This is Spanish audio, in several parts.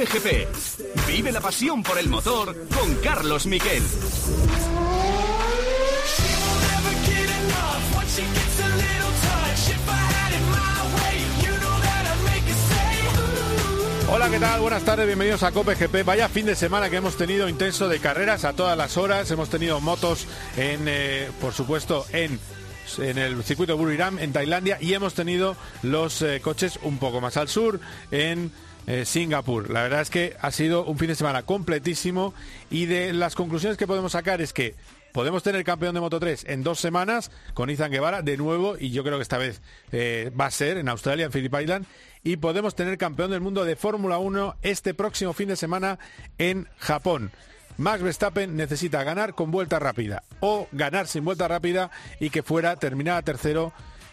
Cope GP. Vive la pasión por el motor con Carlos Miquel. Hola, ¿qué tal? Buenas tardes, bienvenidos a Cope GP. Vaya fin de semana que hemos tenido intenso de carreras a todas las horas. Hemos tenido motos en, eh, por supuesto, en en el circuito Buriram en Tailandia y hemos tenido los eh, coches un poco más al sur en eh, Singapur. La verdad es que ha sido un fin de semana completísimo y de las conclusiones que podemos sacar es que podemos tener campeón de Moto 3 en dos semanas con Izan Guevara de nuevo y yo creo que esta vez va a ser en Australia, en Phillip Island y podemos tener campeón del mundo de Fórmula 1 este próximo fin de semana en Japón. Max Verstappen necesita ganar con vuelta rápida o ganar sin vuelta rápida y que fuera terminada tercero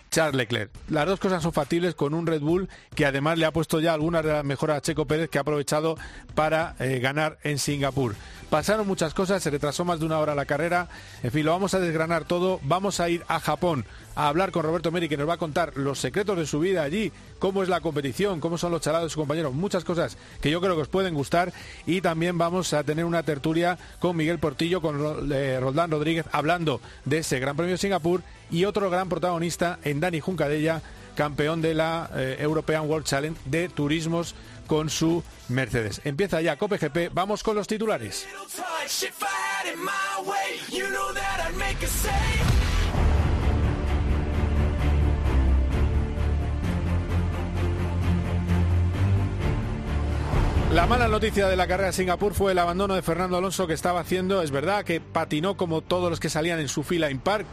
Charles Leclerc. Las dos cosas son factibles con un Red Bull que además le ha puesto ya algunas de las mejoras a Checo Pérez que ha aprovechado para eh, ganar en Singapur. Pasaron muchas cosas, se retrasó más de una hora la carrera. En fin, lo vamos a desgranar todo. Vamos a ir a Japón a hablar con Roberto Meri, que nos va a contar los secretos de su vida allí, cómo es la competición, cómo son los chalados de sus compañeros, muchas cosas que yo creo que os pueden gustar. Y también vamos a tener una tertulia con Miguel Portillo, con eh, Roldán Rodríguez, hablando de ese Gran Premio de Singapur y otro gran protagonista en Dani Juncadella, campeón de la eh, European World Challenge de turismos con su Mercedes. Empieza ya Cope GP, vamos con los titulares. La mala noticia de la carrera de Singapur fue el abandono de Fernando Alonso que estaba haciendo. Es verdad que patinó como todos los que salían en su fila impar.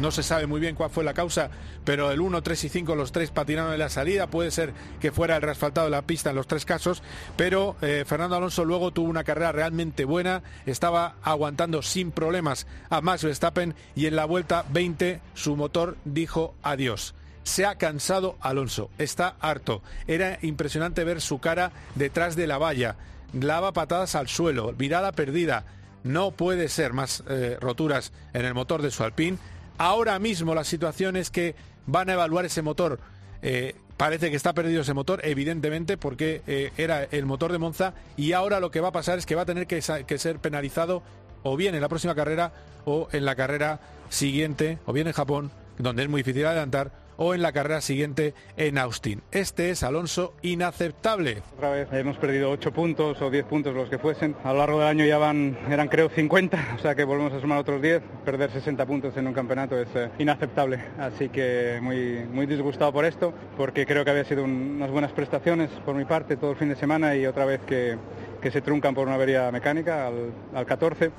No se sabe muy bien cuál fue la causa, pero el 1, 3 y 5, los tres patinaron en la salida. Puede ser que fuera el reasfaltado de la pista en los tres casos, pero eh, Fernando Alonso luego tuvo una carrera realmente buena. Estaba aguantando sin problemas a Max Verstappen y en la vuelta 20 su motor dijo adiós. Se ha cansado Alonso, está harto. Era impresionante ver su cara detrás de la valla. Lava patadas al suelo, mirada perdida. No puede ser más eh, roturas en el motor de su Alpine. Ahora mismo la situación es que van a evaluar ese motor. Eh, parece que está perdido ese motor, evidentemente, porque eh, era el motor de Monza. Y ahora lo que va a pasar es que va a tener que, que ser penalizado o bien en la próxima carrera o en la carrera siguiente, o bien en Japón, donde es muy difícil adelantar, o en la carrera siguiente en Austin. Este es Alonso inaceptable. Otra vez hemos perdido 8 puntos o 10 puntos los que fuesen. A lo largo del año ya van, eran creo 50, o sea que volvemos a sumar otros 10. Perder 60 puntos en un campeonato es eh, inaceptable. Así que muy, muy disgustado por esto, porque creo que había sido unas buenas prestaciones por mi parte todo el fin de semana y otra vez que, que se truncan por una avería mecánica al, al 14.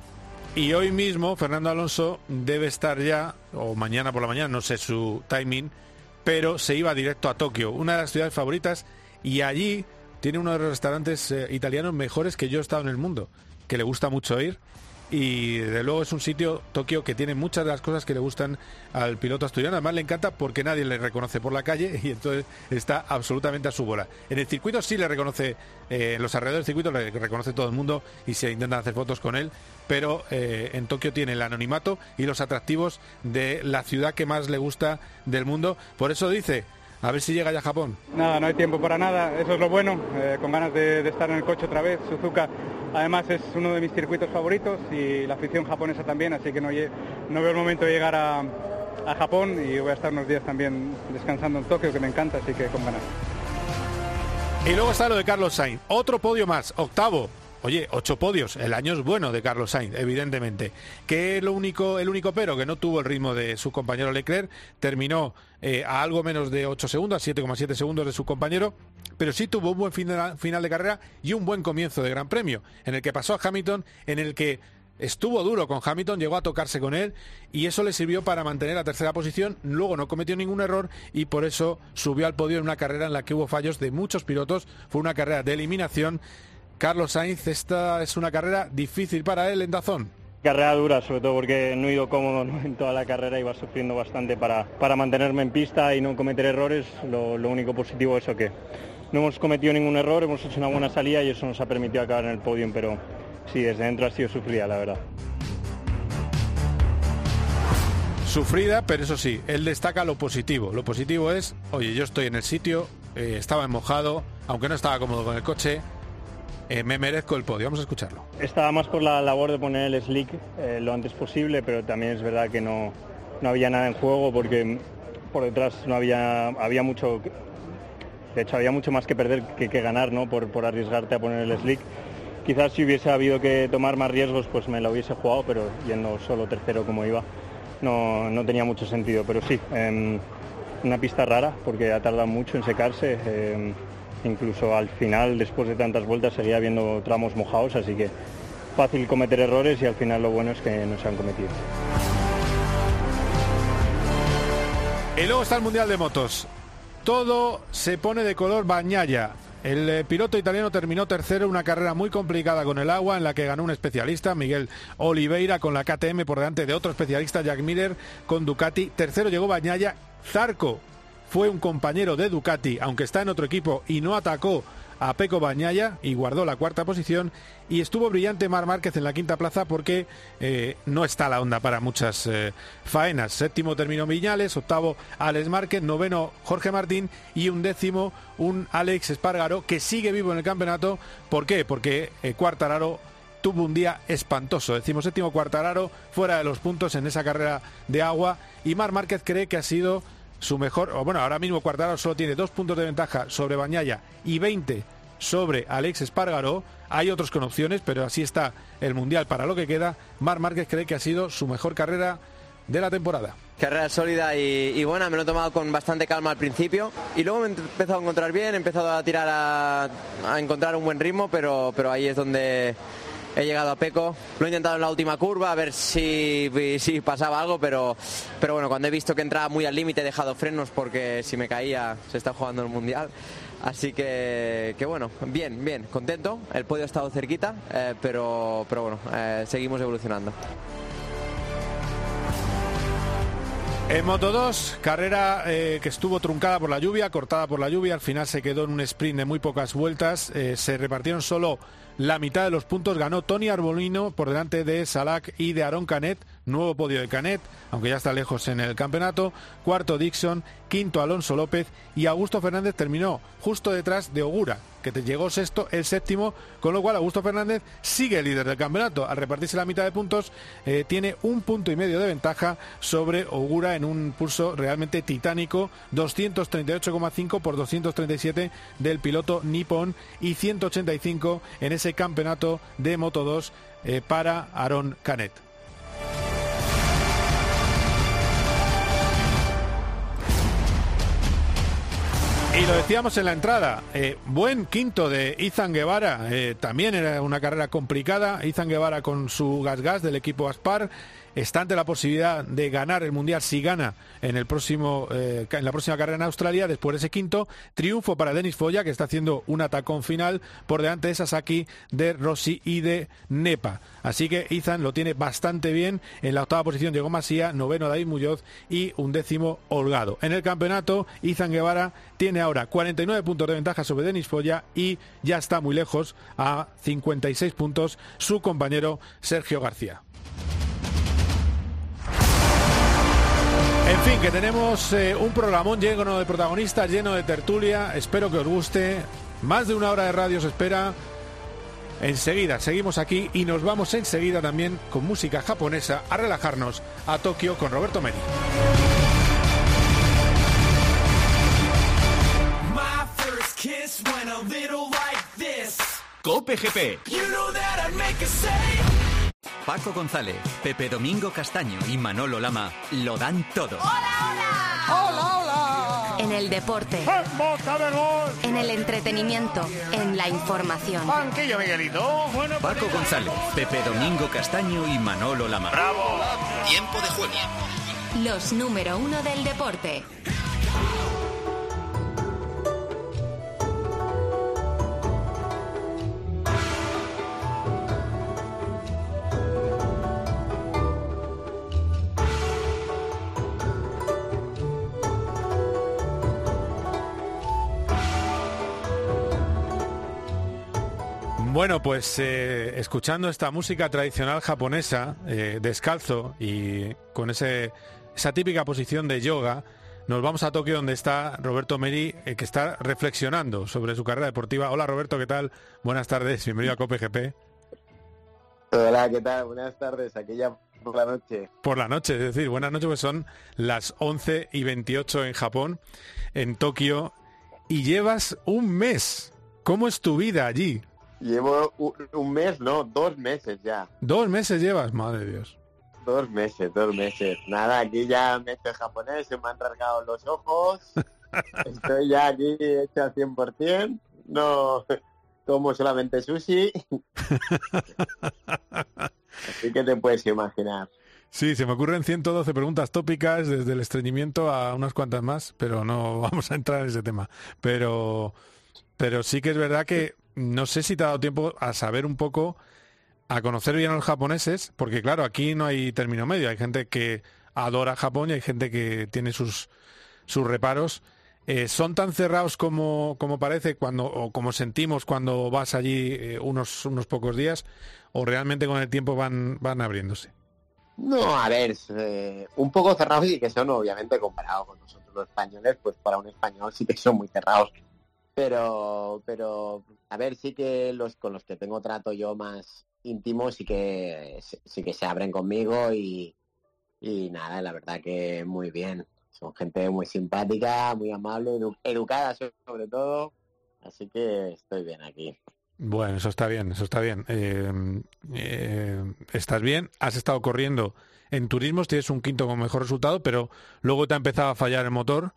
Y hoy mismo Fernando Alonso debe estar ya, o mañana por la mañana, no sé su timing, pero se iba directo a Tokio, una de las ciudades favoritas, y allí tiene uno de los restaurantes eh, italianos mejores que yo he estado en el mundo, que le gusta mucho ir y de luego es un sitio, Tokio, que tiene muchas de las cosas que le gustan al piloto asturiano. Además le encanta porque nadie le reconoce por la calle y entonces está absolutamente a su bola. En el circuito sí le reconoce, eh, en los alrededores del circuito le reconoce todo el mundo y se intentan hacer fotos con él, pero eh, en Tokio tiene el anonimato y los atractivos de la ciudad que más le gusta del mundo. Por eso dice, a ver si llega ya a Japón. Nada, no hay tiempo para nada, eso es lo bueno, eh, con ganas de, estar en el coche otra vez. Suzuka además es uno de mis circuitos favoritos y la afición japonesa también, así que no, no veo el momento de llegar a, a Japón y voy a estar unos días también descansando en Tokio, que me encanta, así que con ganas. Y luego está lo de Carlos Sainz, otro podio más, octavo, Oye, ocho podios, el año es bueno de Carlos Sainz, evidentemente. Que lo único, el único pero que no tuvo el ritmo de su compañero Leclerc, terminó eh, a algo menos de 8 segundos, a 7,7 segundos de su compañero, pero sí tuvo un buen final de carrera y un buen comienzo de Gran Premio, en el que pasó a Hamilton, en el que estuvo duro con Hamilton, llegó a tocarse con él y eso le sirvió para mantener la tercera posición, luego no cometió ningún error y por eso subió al podio en una carrera en la que hubo fallos de muchos pilotos, fue una carrera de eliminación Carlos Sainz, esta es una carrera difícil para él en Dazón. Carrera dura, sobre todo porque no he ido cómodo en toda la carrera, iba sufriendo bastante para, para mantenerme en pista y no cometer errores. Lo, único positivo es que no hemos cometido ningún error, hemos hecho una buena salida y eso nos ha permitido acabar en el podio, pero sí, desde dentro ha sido sufrida, la verdad. Sufrida, pero eso sí, él destaca lo positivo. Lo positivo es, oye, yo estoy en el sitio, eh, estaba mojado, aunque no estaba cómodo con el coche, eh, me merezco el podio. Vamos a escucharlo. Estaba más por la labor de poner el slick eh, lo antes posible, pero también es verdad que no, no había nada en juego porque por detrás no había, había mucho, de hecho había mucho más que perder que, ganar ¿no? por, por arriesgarte a poner el slick. Quizás si hubiese habido que tomar más riesgos pues me lo hubiese jugado, pero yendo solo tercero como iba no, no tenía mucho sentido. Pero sí, em, una pista rara porque ha tardado mucho en secarse. Incluso al final, después de tantas vueltas, seguía viendo tramos mojados, así que fácil cometer errores y al final lo bueno es que no se han cometido. Y luego está el Mundial de Motos. Todo se pone de color bañalla. El eh, piloto italiano terminó tercero, una carrera muy complicada con el agua, en la que ganó un especialista, Miguel Oliveira, con la KTM por delante de otro especialista, Jack Miller, con Ducati. Tercero llegó Bañaya. Zarco fue un compañero de Ducati, aunque está en otro equipo y no atacó a Peco Bañaya y guardó la cuarta posición. Y estuvo brillante Mar Márquez en la quinta plaza porque eh, no está la onda para muchas eh, faenas. Séptimo terminó Viñales, octavo Alex Márquez, noveno Jorge Martín y un décimo un Alex Espargaro que sigue vivo en el campeonato. ¿Por qué? Porque eh, Cuartararo tuvo un día espantoso. Decimos séptimo Cuartararo fuera de los puntos en esa carrera de agua y Mar Márquez cree que ha sido su mejor, o bueno, ahora mismo Cuartararo solo tiene dos puntos de ventaja sobre Bañaya y 20 sobre Alex Espargaró. Hay otros con opciones, pero así está el Mundial para lo que queda. Mar Márquez cree que ha sido su mejor carrera de la temporada. Carrera sólida y, buena, me lo he tomado con bastante calma al principio y luego me he empezado a encontrar bien, he empezado a tirar a, a encontrar un buen ritmo, pero, pero ahí es donde he llegado a Peco. Lo he intentado en la última curva a ver si, si pasaba algo, pero, pero bueno, cuando he visto que entraba muy al límite he dejado frenos porque si me caía se está jugando el Mundial. Así que, que bueno, bien, bien, contento. El podio ha estado cerquita, eh, pero, pero bueno, eh, seguimos evolucionando. En Moto 2, carrera eh, que estuvo truncada por la lluvia, cortada por la lluvia, al final se quedó en un sprint de muy pocas vueltas, se repartieron solo la mitad de los puntos, ganó Tony Arbolino por delante de Salak y de Aaron Canet, nuevo podio de Canet, aunque ya está lejos en el campeonato, cuarto Dixon, quinto Alonso López. Y Augusto Fernández terminó justo detrás de Ogura, que te llegó sexto, el séptimo, con lo cual Augusto Fernández sigue líder del campeonato. Al repartirse la mitad de puntos, eh, tiene un punto y medio de ventaja sobre Ogura en un pulso realmente titánico, 238,5 por 237 del piloto Nippon y 185 en ese campeonato de Moto 2 eh, para Aaron Canet. Y lo decíamos en la entrada, eh, buen quinto de Izan Guevara, eh, también era una carrera complicada, Izan Guevara con su gas gas del equipo Aspar, está ante la posibilidad de ganar el Mundial si gana en, el próximo, eh, en la próxima carrera en Australia, después de ese quinto, triunfo para Denis Foya, que está haciendo un atacón final por delante de Sasaki, de Rossi y de Nepa. Así que Izan lo tiene bastante bien, en la octava posición llegó Masía, noveno David Muñoz y un décimo Holgado. En el campeonato, Izan Guevara tiene ahora 49 puntos de ventaja sobre Denis Foya y ya está muy lejos a 56 puntos su compañero Sergio García. En fin, que tenemos eh, un programón lleno de protagonistas, lleno de tertulia. Espero que os guste. Más de una hora de radio se espera. Enseguida seguimos aquí y nos vamos enseguida también con música japonesa a relajarnos a Tokio con Roberto Meri. Cope GP. You know that I'd make a save. Paco González, Pepe Domingo Castaño y Manolo Lama lo dan todo. En el deporte. En el entretenimiento. En la información. Paco González, Pepe Domingo Castaño y Manolo Lama. Tiempo de juego. Los número uno del deporte. Bueno, pues eh, escuchando esta música tradicional japonesa, eh, descalzo y con ese, esa típica posición de yoga, nos vamos a Tokio donde está Roberto Meri, eh, que está reflexionando sobre su carrera deportiva. Hola Roberto, ¿qué tal? Buenas tardes, bienvenido a COPE GP. Hola, ¿qué tal? Buenas tardes, aquí ya por la noche. Por la noche, es decir, buenas noches, pues son las 11 y 28 en Japón, en Tokio, y llevas un mes. ¿Cómo es tu vida allí? Llevo un, mes, no, dos meses ya. ¿Dos meses llevas? Madre de Dios. Dos meses, dos meses. Nada, aquí ya me he japonés, se me han rasgado los ojos. Estoy ya aquí hecho al 100%. No como solamente sushi. Así que te puedes imaginar. Sí, se me ocurren 112 preguntas tópicas desde el estreñimiento a unas cuantas más, pero no vamos a entrar en ese tema. Pero, pero sí que es verdad que no sé si te ha dado tiempo a saber un poco, a conocer bien a los japoneses, porque claro, aquí no hay término medio. Hay gente que adora Japón y hay gente que tiene sus, sus reparos. Eh, ¿Son tan cerrados como, como parece cuando, o como sentimos cuando vas allí eh, unos, unos pocos días? ¿O realmente con el tiempo van, van abriéndose? No, a ver, eh, un poco cerrados y que son obviamente comparados con nosotros los españoles, pues para un español sí que son muy cerrados. Pero, pero, a ver, sí que los con los que tengo trato yo más íntimo sí que sí que se abren conmigo y, y nada, la verdad que muy bien. Son gente muy simpática, muy amable, educada sobre todo. Así que estoy bien aquí. Bueno, eso está bien, eso está bien. Eh, eh, estás bien, has estado corriendo en turismos, tienes un quinto con mejor resultado, pero luego te ha empezado a fallar el motor.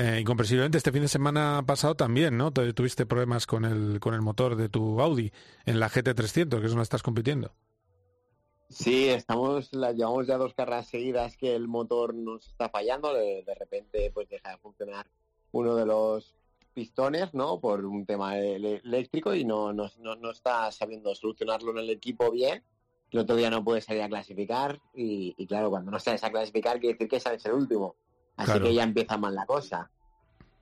Eh, incomprensiblemente este fin de semana pasado también, ¿no? Tuviste problemas con el, con el motor de tu Audi en la GT300, que es donde estás compitiendo. Sí, estamos, la, llevamos ya dos carreras seguidas que el motor nos está fallando, de, repente pues deja de funcionar uno de los pistones, ¿no? Por un tema eléctrico y no, no, no, está sabiendo solucionarlo en el equipo bien. El otro día no puede salir a clasificar y, claro, cuando no sales a clasificar quiere decir que sabes el último. Así que ya empieza mal la cosa.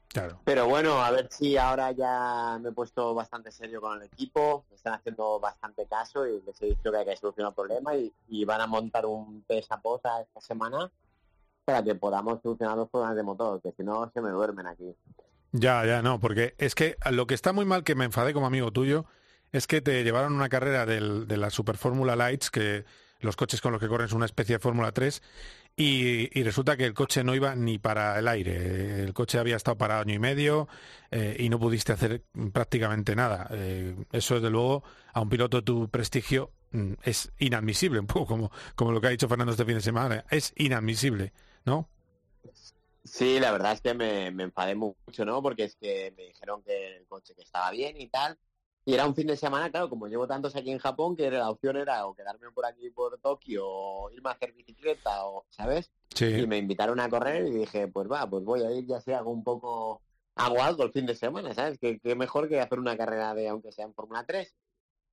Claro. Pero bueno, a ver si ahora ya me he puesto bastante serio con el equipo, me están haciendo bastante caso y les he dicho que hay que solucionar el problema y, van a montar un pesa posa esta semana para que podamos solucionar los problemas de motor, que si no se me duermen aquí. Ya, ya, no, porque es que lo que está muy mal, que me enfadé como amigo tuyo, es que te llevaron una carrera del, de la Super Fórmula Lights, que los coches con los que corren son una especie de Fórmula 3, y, resulta que el coche no iba ni para el aire. El coche había estado parado año y medio eh, y no pudiste hacer prácticamente nada. Eh, eso, desde luego, a un piloto de tu prestigio mm, es inadmisible, un poco como, como lo que ha dicho Fernando este fin de semana. Es inadmisible, ¿no? Sí, la verdad es que me, enfadé mucho, ¿no? Porque es que me dijeron que el coche que estaba bien y tal. Y era un fin de semana, claro, como llevo tantos aquí en Japón, que la opción era o quedarme por aquí por Tokio o irme a hacer bicicleta, o, ¿sabes? Sí. Y me invitaron a correr y dije, pues va, pues voy a ir, ya sea hago un poco, hago algo el fin de semana, ¿sabes? Que, que mejor que hacer una carrera de, aunque sea en Fórmula 3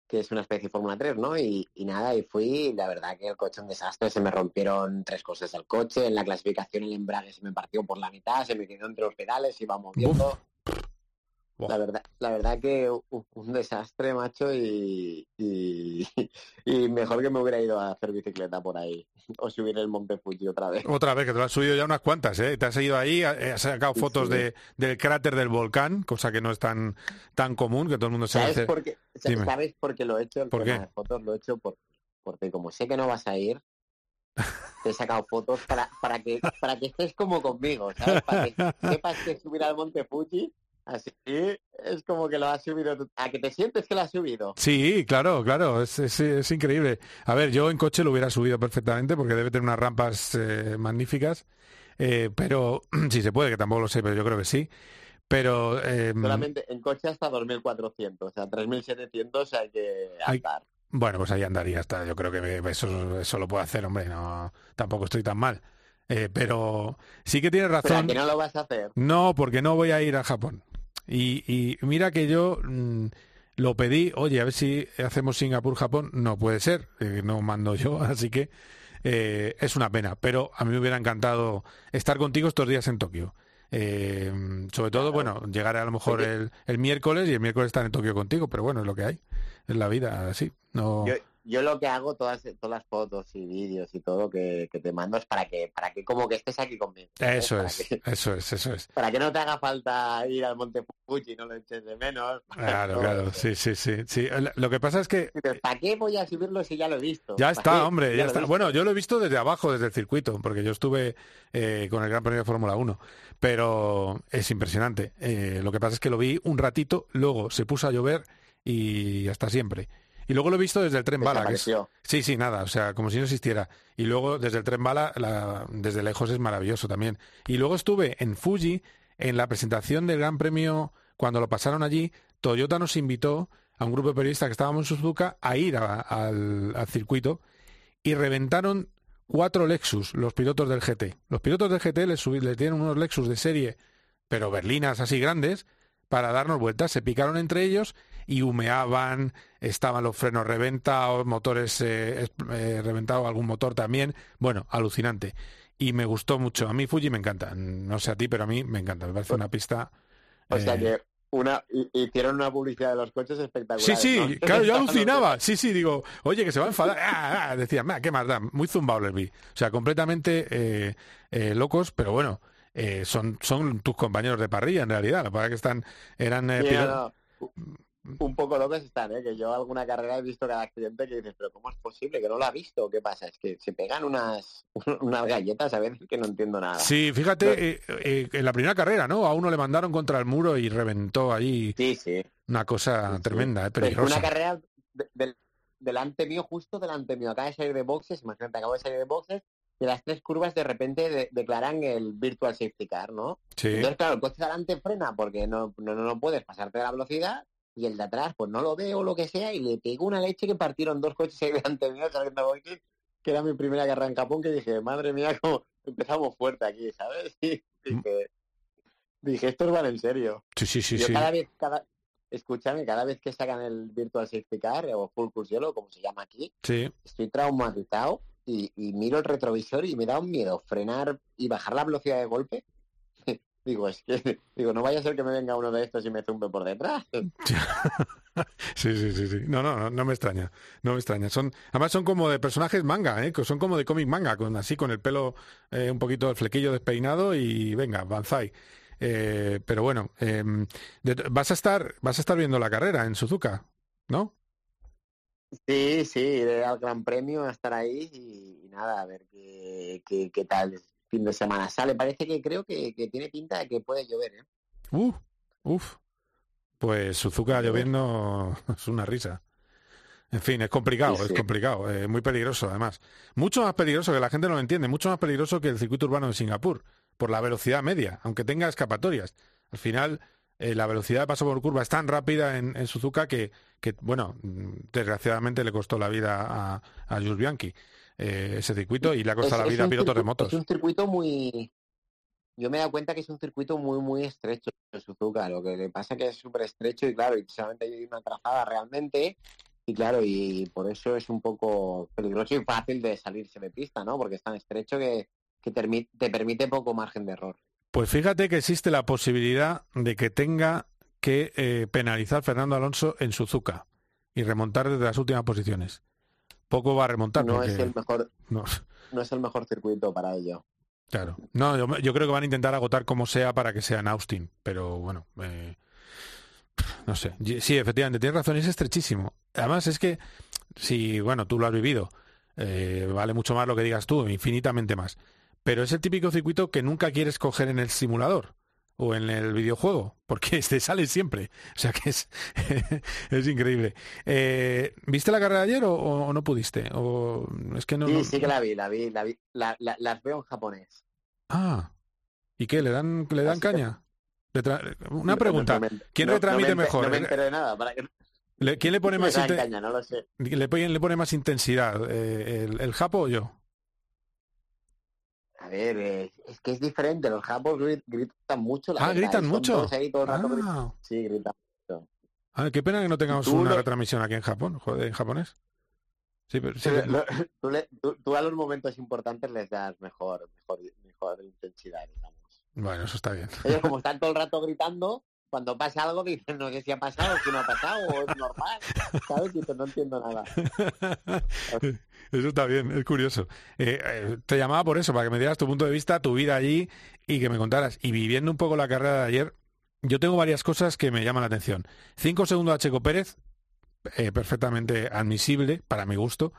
que es una especie de Fórmula 3, ¿no? Y, nada, y fui, la verdad que el coche un desastre, se me rompieron tres cosas al coche, en la clasificación el embrague se me partió por la mitad, se me quedó entre los pedales, iba moviendo. La verdad, la verdad que un, desastre, macho, y, y, mejor que me hubiera ido a hacer bicicleta por ahí o subir el Monte Fuji otra vez. Otra vez, que te lo has subido ya unas cuantas, ¿eh? Te has ido ahí, has sacado fotos De, del cráter del volcán, cosa que no es tan tan común, que todo el mundo se ¿Sabes por qué? ¿Sabes por qué lo he hecho? ¿Por qué? fotos lo he hecho por, porque como sé que no vas a ir, te he sacado fotos para, para que para que estés como conmigo, ¿sabes? Para que sepas que subir al Monte Fuji Así es como que lo has subido. ¿A que te sientes que lo has subido? Sí, claro, claro, es, es, increíble. A ver, yo en coche lo hubiera subido perfectamente porque debe tener unas rampas eh, magníficas. Eh, pero si se puede, que tampoco lo sé, pero yo creo que sí. Pero... Em, Solamente en coche hasta 2.400, o sea, 3.700 hay que andar. Bueno, pues ahí andaría hasta. Yo creo que eso, eso lo puedo hacer, hombre. No, tampoco estoy tan mal. Eh, pero sí que tienes razón. que no lo vas a hacer? No, porque no voy a ir a Japón. Y, mira que yo mm, lo pedí, oye, a ver si hacemos Singapur-Japón. No puede ser, eh, no mando yo, así que eh, es una pena. Pero a mí me hubiera encantado estar contigo estos días en Tokio. Eh, sobre todo, bueno, llegar a lo mejor el, el, miércoles y el miércoles estar en Tokio contigo, pero bueno, es lo que hay, es la vida así. No... yo lo que hago, todas, todas las fotos y vídeos y todo que, te mando es para que, para que como que estés aquí conmigo. Eso es, eso es, eso es. Para que no te haga falta ir al Monte Fuji y no lo eches de menos. Claro, claro, sí, sí, sí, sí. Lo que pasa es que... ¿Para qué voy a subirlo si ya lo he visto? Ya está, hombre, ya, está. Bueno, yo lo he visto desde abajo, desde el circuito, porque yo estuve eh, con el Gran Premio de Fórmula 1, pero es impresionante. Eh, lo que pasa es que lo vi un ratito, luego se puso a llover y hasta siempre. Y luego lo he visto desde el tren bala. Sí, sí, nada, o sea, como si no existiera. Y luego desde el tren bala, desde lejos es maravilloso también. Y luego estuve en Fuji, en la presentación del Gran Premio, cuando lo pasaron allí, Toyota nos invitó a un grupo de periodistas que estábamos en Suzuka a ir al, circuito y reventaron cuatro Lexus, los pilotos del GT. Los pilotos del GT les, les tienen unos Lexus de serie, pero berlinas así grandes, para darnos vueltas. Se picaron entre ellos y humeaban, estaban los frenos reventados, motores eh, eh, reventados, algún motor también. Bueno, alucinante. Y me gustó mucho. A mí Fuji me encanta. No sé a ti, pero a mí me encanta. Me parece una pista... O sea eh, que una, hicieron una publicidad de los coches espectacular. Sí, sí, claro, yo alucinaba. Sí, sí, digo, oye, que se va a enfadar. Ah, ah, decía, ¿qué más da? Muy zumbado O sea, completamente locos, pero bueno, son, son tus compañeros de parrilla en realidad. La verdad que están, eran un poco locos están, ¿eh? que yo alguna carrera he visto cada accidente que dices, pero ¿cómo es posible que no lo ha visto? ¿Qué pasa? Es que se pegan unas, unas galletas a veces que no entiendo nada. Sí, fíjate, eh, eh, en la primera carrera, ¿no? A uno le mandaron contra el muro y reventó ahí. Sí, sí. Una cosa tremenda, ¿eh? peligrosa. Una carrera delante mío, justo delante mío, acaba de salir de boxes, imagínate, acabo de salir de boxes, y las tres curvas de repente declaran el virtual safety car, ¿no? Sí. Entonces, claro, el coche delante frena porque no, no, no puedes pasarte de la velocidad y el de atrás pues no lo veo lo que sea y le pegó una leche que partieron dos coches ahí delante mío saliendo que era mi primera carrera en Japón que dije madre mía como empezamos fuerte aquí sabes y mm. dije, dije estos van en serio sí sí sí Yo cada vez cada escúchame cada vez que sacan el virtual safety car o full yellow como se llama aquí sí. estoy traumatizado y, y miro el retrovisor y me da un miedo frenar y bajar la velocidad de golpe Digo, es que, digo, no vaya a ser que me venga uno de estos y me zumbe por detrás. Sí, sí, sí, sí. No, no, no me extraña. No me extraña. Son, además son como de personajes manga, ¿eh? Son como de cómic manga, con así con el pelo eh, un poquito el flequillo despeinado y venga, banzai. Eh, pero bueno, em, vas a estar, vas a estar viendo la carrera en Suzuka, ¿no? Sí, sí, iré al Gran Premio a estar ahí y, nada, a ver qué, qué, qué tal fin de semana sale. Parece que creo que, tiene pinta de que puede llover, ¿eh? Uf, uf. Pues Suzuka lloviendo es una risa. En fin, es complicado, es complicado, es muy peligroso además. Mucho más peligroso que la gente no lo entiende, mucho más peligroso que el circuito urbano de Singapur, por la velocidad media, aunque tenga escapatorias. Al final, eh, la velocidad de paso por curva es tan rápida en, Suzuka que, que, bueno, desgraciadamente le costó la vida a, a Jules Bianchi. Eh, ese circuito y le ha costado la vida a pilotos de motos. Es un circuito muy... Yo me he dado cuenta que es un circuito muy, muy estrecho Suzuka. Lo que le pasa que es súper estrecho y claro, y solamente hay una trazada realmente y claro, y por eso es un poco peligroso y fácil de salirse de pista, ¿no? Porque es tan estrecho que, que te, permite poco margen de error. Pues fíjate que existe la posibilidad de que tenga que eh, penalizar Fernando Alonso en Suzuka y remontar desde las últimas posiciones poco va a remontar. No es el mejor, no. es el mejor circuito para ello. Claro. No, yo, creo que van a intentar agotar como sea para que sea en Austin, pero bueno, eh, no sé. Sí, efectivamente, tienes razón, es estrechísimo. Además es que, si, bueno, tú lo has vivido, eh, vale mucho más lo que digas tú, infinitamente más. Pero es el típico circuito que nunca quieres coger en el simulador o en el videojuego, porque este sale siempre. O sea que es, es increíble. Eh, ¿Viste la carrera ayer o, no pudiste? O, es que no, sí, sí que la vi, la vi, la vi. las veo en japonés. Ah, ¿y qué? ¿Le dan, le dan caña? Una pregunta. ¿Quién retransmite mejor? No me enteré de nada. ¿Quién le pone más, caña, no lo sé. ¿Le, pone más intensidad? Eh, el, ¿El Japo o yo? A ver, eh, es que es diferente. Los japos gritan mucho. ah, gritan mucho. Ah. Sí, gritan mucho. Ah, qué pena que no tengamos una retransmisión aquí en Japón, joder, en japonés. Sí, pero, sí, tú, a los momentos importantes les das mejor, mejor, mejor intensidad, digamos. Bueno, eso está bien. Ellos como están todo el rato gritando, cuando pasa algo dicen, no sé si ha pasado, si no ha pasado, es normal, ¿sabes? Y no entiendo nada. Eso está bien, es curioso. Eh, eh, te llamaba por eso, para que me dieras tu punto de vista, tu vida allí y que me contaras. Y viviendo un poco la carrera de ayer, yo tengo varias cosas que me llaman la atención. Cinco segundos a Checo Pérez, eh, perfectamente admisible para mi gusto,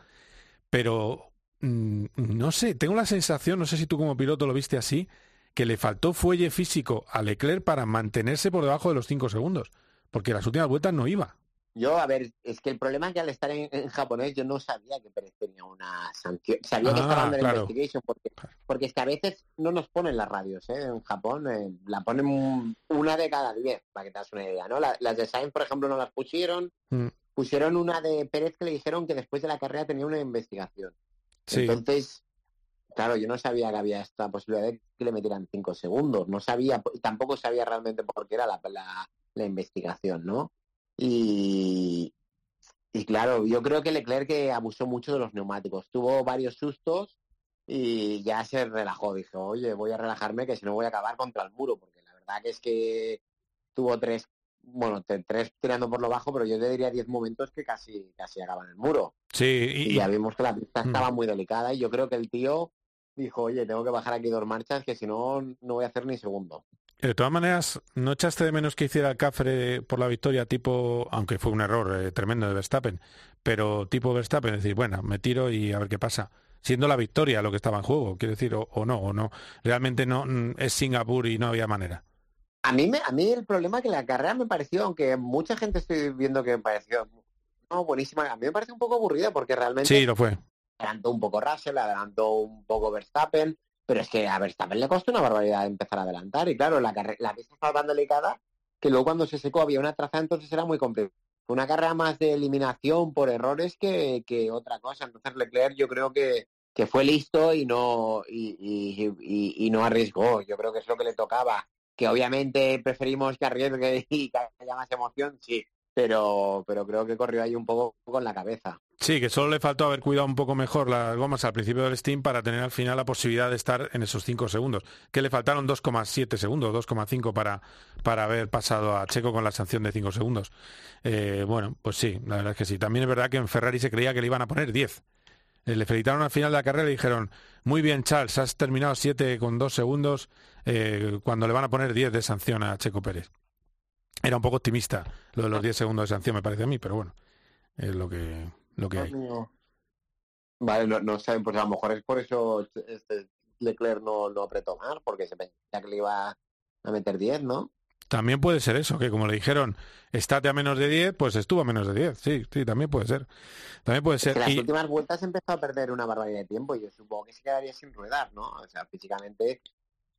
pero mm, no sé, tengo la sensación, no sé si tú como piloto lo viste así, que le faltó fuelle físico a Leclerc para mantenerse por debajo de los cinco segundos, porque las últimas vueltas no iba. Yo, a ver, es que el problema es que al estar en, japonés yo no sabía que Pérez tenía una sanción. Sabía que estaba en la investigation porque, porque es que a veces no nos ponen las radios, ¿eh? En Japón eh, la ponen una de cada diez, para que te das una idea, ¿no? las de Sainz, por ejemplo, no las pusieron. Mm. Pusieron una de Pérez que le dijeron que después de la carrera tenía una investigación. Entonces, claro, yo no sabía que había esta posibilidad de que le metieran cinco segundos. No sabía, tampoco sabía realmente por qué era la, la, la investigación, ¿no? Y, y claro, yo creo que Leclerc que abusó mucho de los neumáticos. Tuvo varios sustos y ya se relajó. Dijo, oye, voy a relajarme que si no voy a acabar contra el muro, porque la verdad que es que tuvo tres, bueno, tres tirando por lo bajo, pero yo te diría diez momentos que casi, casi acaban el muro. Sí, y, ya vimos que la pista estaba muy delicada y yo creo que el tío dijo, oye, tengo que bajar aquí dos marchas que si no, no voy a hacer ni segundo. De todas maneras, ¿no echaste de menos que hiciera Cafre por la victoria tipo, aunque fue un error eh, tremendo de Verstappen, pero tipo Verstappen, decir, bueno, me tiro y a ver qué pasa? Siendo la victoria lo que estaba en juego, quiero decir, o, no, o no. Realmente no mm, es Singapur y no había manera. A mí, me, a mí el problema es que la carrera me pareció, aunque mucha gente estoy viendo que me pareció no, buenísima, a mí me parece un poco aburrida porque realmente... Sí, lo fue. Adelantó un poco Russell, adelantó un poco Verstappen, pero es que a Verstappen le costó una barbaridad empezar a adelantar. Y claro, la, la pista estaba tan delicada que luego cuando se secó había una traza, entonces era muy complicado. Fue una carrera más de eliminación por errores que, que otra cosa. Entonces Leclerc yo creo que, que fue listo y no, y, y, y, no arriesgó. Yo creo que es lo que le tocaba. Que obviamente preferimos que arriesgue y que haya más emoción, sí pero, pero creo que corrió ahí un poco con la cabeza. Sí, que solo le faltó haber cuidado un poco mejor las gomas al principio del Steam para tener al final la posibilidad de estar en esos 5 segundos. Que le faltaron 2,7 segundos, 2,5 para, para haber pasado a Checo con la sanción de 5 segundos. Eh, bueno, pues sí, la verdad es que sí. También es verdad que en Ferrari se creía que le iban a poner 10. Eh, le felicitaron al final de la carrera y dijeron, muy bien Charles, has terminado 7 con 2 segundos eh, cuando le van a poner 10 de sanción a Checo Pérez. Era un poco optimista lo de los 10 segundos de sanción, me parece a mí, pero bueno, es lo que, lo que hay. Vale, no, no saben, pues a lo mejor es por eso este Leclerc no, no apretó más, porque se pensaba que le iba a meter 10, ¿no? También puede ser eso, que como le dijeron, estate a menos de 10, pues estuvo a menos de 10. Sí, sí, también puede ser. También puede ser. las últimas vueltas empezó a perder una barbaridad de tiempo y yo supongo que se quedaría sin ruedar, ¿no? O sea, físicamente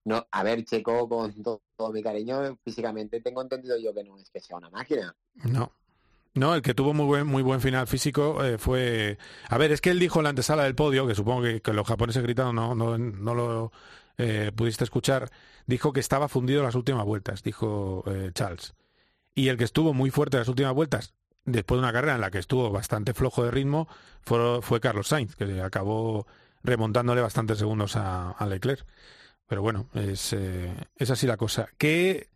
no, a ver, Checo, con todo, mi cariño, físicamente tengo entendido yo que no es que sea una máquina. No. No, el que tuvo muy buen, muy buen final físico eh, fue... A ver, es que él dijo en la antesala del podio, que supongo que, los japoneses gritaron, no, no, no lo eh, pudiste escuchar, dijo que estaba fundido en las últimas vueltas, dijo eh, Charles. Y el que estuvo muy fuerte en las últimas vueltas, después de una carrera en la que estuvo bastante flojo de ritmo, fue, fue Carlos Sainz, que acabó remontándole bastantes segundos a, Leclerc. Pero bueno, es, es así la cosa. ¿Qué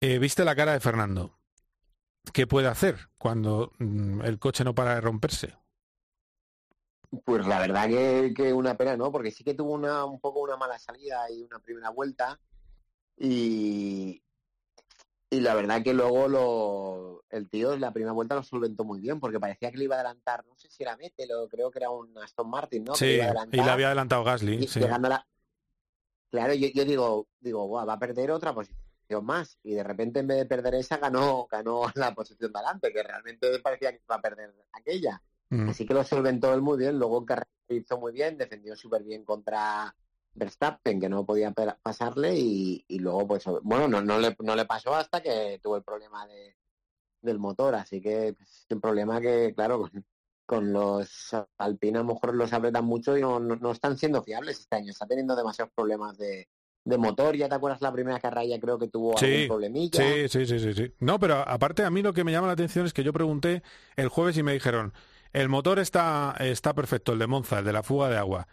viste la cara de Fernando? ¿Qué puede hacer cuando mm, el coche no para de romperse? Pues la verdad que, que, una pena, ¿no? Porque sí que tuvo una, un poco una mala salida y una primera vuelta. Y, y la verdad que luego lo, el tío en la primera vuelta lo solventó muy bien, porque parecía que le iba a adelantar, no sé si era Vettel o creo que era un Aston Martin, ¿no? Sí, y le había adelantado Gasly. sí. Claro, yo, yo digo, digo, va a perder otra posición más. Y de repente en vez de perder esa, ganó, ganó la posición de adelante, que realmente parecía que iba a perder aquella. Mm. Así que lo solventó él muy bien, luego que hizo muy bien, defendió súper bien contra Verstappen, que no podía pasarle, y, y luego, pues, bueno, no, no, le, no le pasó hasta que tuvo el problema de, del motor, así que pues, es un problema que, claro, con los Alpine a lo mejor los apretan mucho y no, no, están siendo fiables este año. Está teniendo demasiados problemas de, de motor. Ya te acuerdas la primera carrera, creo que tuvo algún problemilla. Sí, sí, sí, sí, sí. No, pero aparte a mí lo que me llama la atención es que yo pregunté el jueves y me dijeron, el motor está, está perfecto, el de Monza, el de la fuga de agua,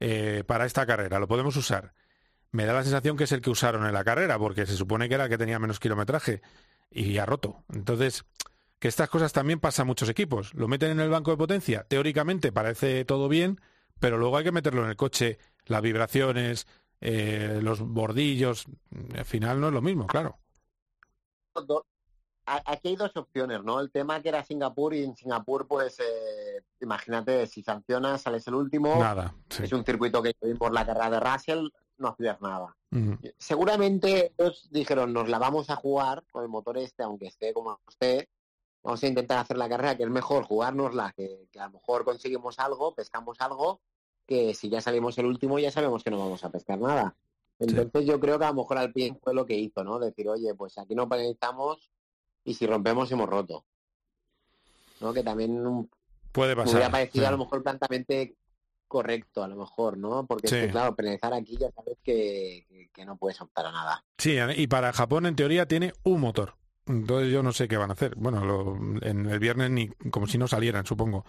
eh, para esta carrera, lo podemos usar. me da la sensación que es el que usaron en la carrera, porque se supone que era el que tenía menos kilometraje y ha roto. Entonces, que estas cosas también pasan a muchos equipos. Lo meten en el banco de potencia, teóricamente parece todo bien, pero luego hay que meterlo en el coche, las vibraciones, eh, los bordillos, al final no es lo mismo, claro. Aquí hay dos opciones, ¿no? El tema que era Singapur y en Singapur, pues, eh, imagínate, si sancionas, sales el último. Nada. Es un circuito que vimos la carrera de Russell, no hacías nada. Seguramente ellos dijeron, nos la vamos a jugar con el motor este, aunque esté como esté, vamos a intentar hacer la carrera, que es mejor jugárnosla, que, que a lo mejor conseguimos algo, pescamos algo, que si ya salimos el último ya sabemos que no vamos a pescar nada. Entonces yo creo que a lo mejor al pie fue lo que hizo, ¿no? Decir, oye, pues aquí no penalizamos y si rompemos hemos roto. ¿No? Que también puede pasar. Me hubiera parecido a lo mejor plantamente correcto, a lo mejor, ¿no? Porque claro, penalizar aquí ya sabes que, no puedes optar a nada. Sí, y para Japón en teoría tiene un motor. Entonces yo no sé qué van a hacer. Bueno, en el viernes ni como si no salieran, supongo.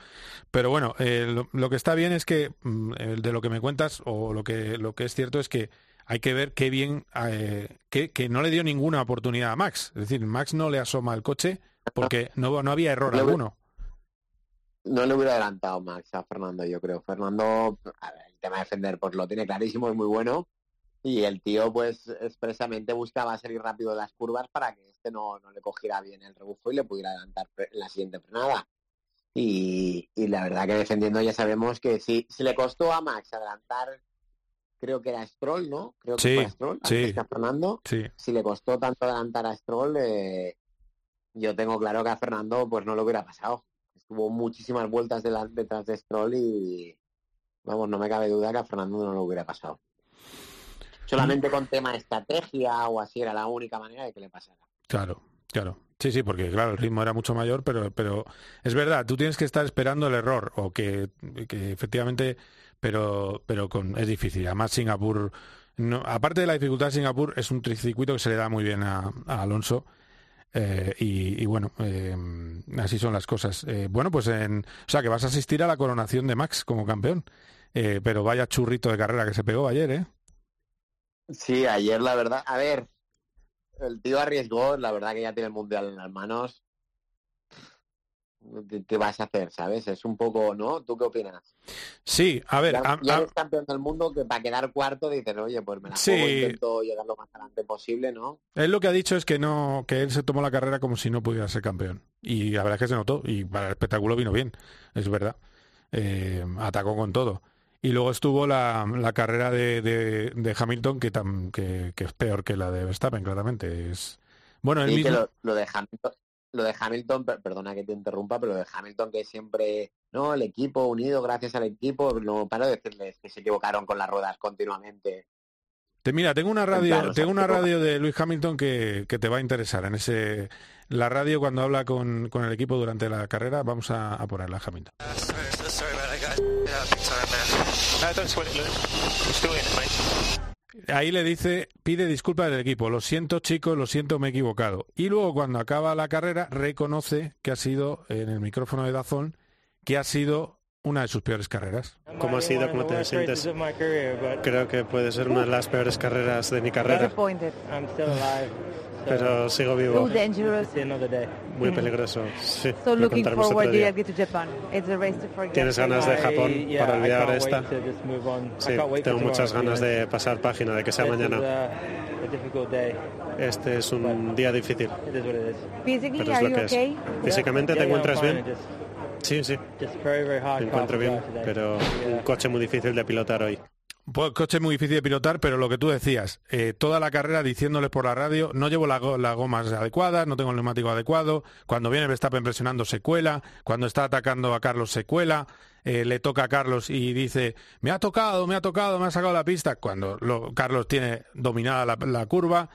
Pero bueno, eh, lo, que está bien es que mm, de lo que me cuentas o lo que lo que es cierto es que hay que ver qué bien eh, que, que, no le dio ninguna oportunidad a Max. Es decir, Max no le asoma el coche porque no, no había error alguno no le hubiera adelantado Max a Fernando, yo creo. Fernando, el tema de defender, pues lo tiene clarísimo, es muy bueno. Y el tío, pues, expresamente buscaba salir rápido de las curvas para que este no, no le cogiera bien el rebufo y le pudiera adelantar en la siguiente frenada. Y, la verdad que defendiendo ya sabemos que si, si le costó a Max adelantar, creo que era Stroll, ¿no? Creo que fue Stroll, sí, a Fernando. Sí. Si le costó tanto adelantar a Stroll, eh, yo tengo claro que a Fernando pues no lo hubiera pasado tuvo muchísimas vueltas detrás de Stroll y vamos, no me cabe duda que a Fernando no lo hubiera pasado. Solamente con tema de estrategia o así era la única manera de que le pasara. Claro, claro. Sí, sí, porque claro, el ritmo era mucho mayor, pero, pero es verdad, tú tienes que estar esperando el error o que, efectivamente, pero, pero con, es difícil. Además, Singapur, no, aparte de la dificultad de Singapur, es un circuito que se le da muy bien a Alonso eh, y, bueno, eh, así son las cosas. Eh, bueno, pues en, o sea que vas a asistir a la coronación de Max como campeón. pero vaya churrito de carrera que se pegó ayer, ¿eh? Sí, ayer la verdad. A ver, el tío arriesgó, la verdad que ya tiene el mundial en las manos. ¿qué vas a hacer? ¿Sabes? Es un poco, ¿no? ¿Tú qué opinas? Sí, a ver... Ya, eres campeón del mundo que para quedar cuarto dices, oye, pues me la sí. intento llegar lo más adelante posible, ¿no? Él lo que ha dicho es que no que él se tomó la carrera como si no pudiera ser campeón. Y la verdad es que se notó. Y para el espectáculo vino bien, es verdad. Eh, atacó con todo. Y luego estuvo la, carrera de, de, Hamilton, que, tam, que, que, es peor que la de Verstappen, claramente. Es... Bueno, el mismo... lo de Hamilton lo de Hamilton, perdona que te interrumpa, pero lo de Hamilton que siempre, no, el equipo unido gracias al equipo, no para decirles que se equivocaron con las ruedas continuamente. Te, mira, tengo una radio, tengo una radio de Luis Hamilton que, que, te va a interesar. En ese la radio cuando habla con, con el equipo durante la carrera, vamos a, a ponerla Hamilton. Ahí le dice, pide disculpas del equipo, lo siento chicos, lo siento, me he equivocado. Y luego cuando acaba la carrera reconoce que ha sido, en el micrófono de Dazón, que ha sido una de sus peores carreras. ¿Cómo ha sido? ¿Cómo te sientes? Creo que puede ser una de las peores carreras de mi carrera pero sigo vivo. Muy peligroso. Sí, ¿Tienes ganas de Japón para olvidar esta? Sí, tengo muchas ganas de pasar página, de que sea mañana. Este es un día difícil. Pero es lo que es. ¿Físicamente te encuentras bien? Sí, sí. Me encuentro bien, pero un coche muy difícil de pilotar hoy. Pues coche muy difícil de pilotar, pero lo que tú decías, eh, toda la carrera diciéndoles por la radio, no llevo las gomas adecuadas, no tengo el neumático adecuado, cuando viene Verstappen presionando se cuela, cuando está atacando a Carlos se cuela, eh, le toca a Carlos y dice, me ha tocado, me ha tocado, me ha sacado la pista, cuando Carlos tiene dominada la, curva.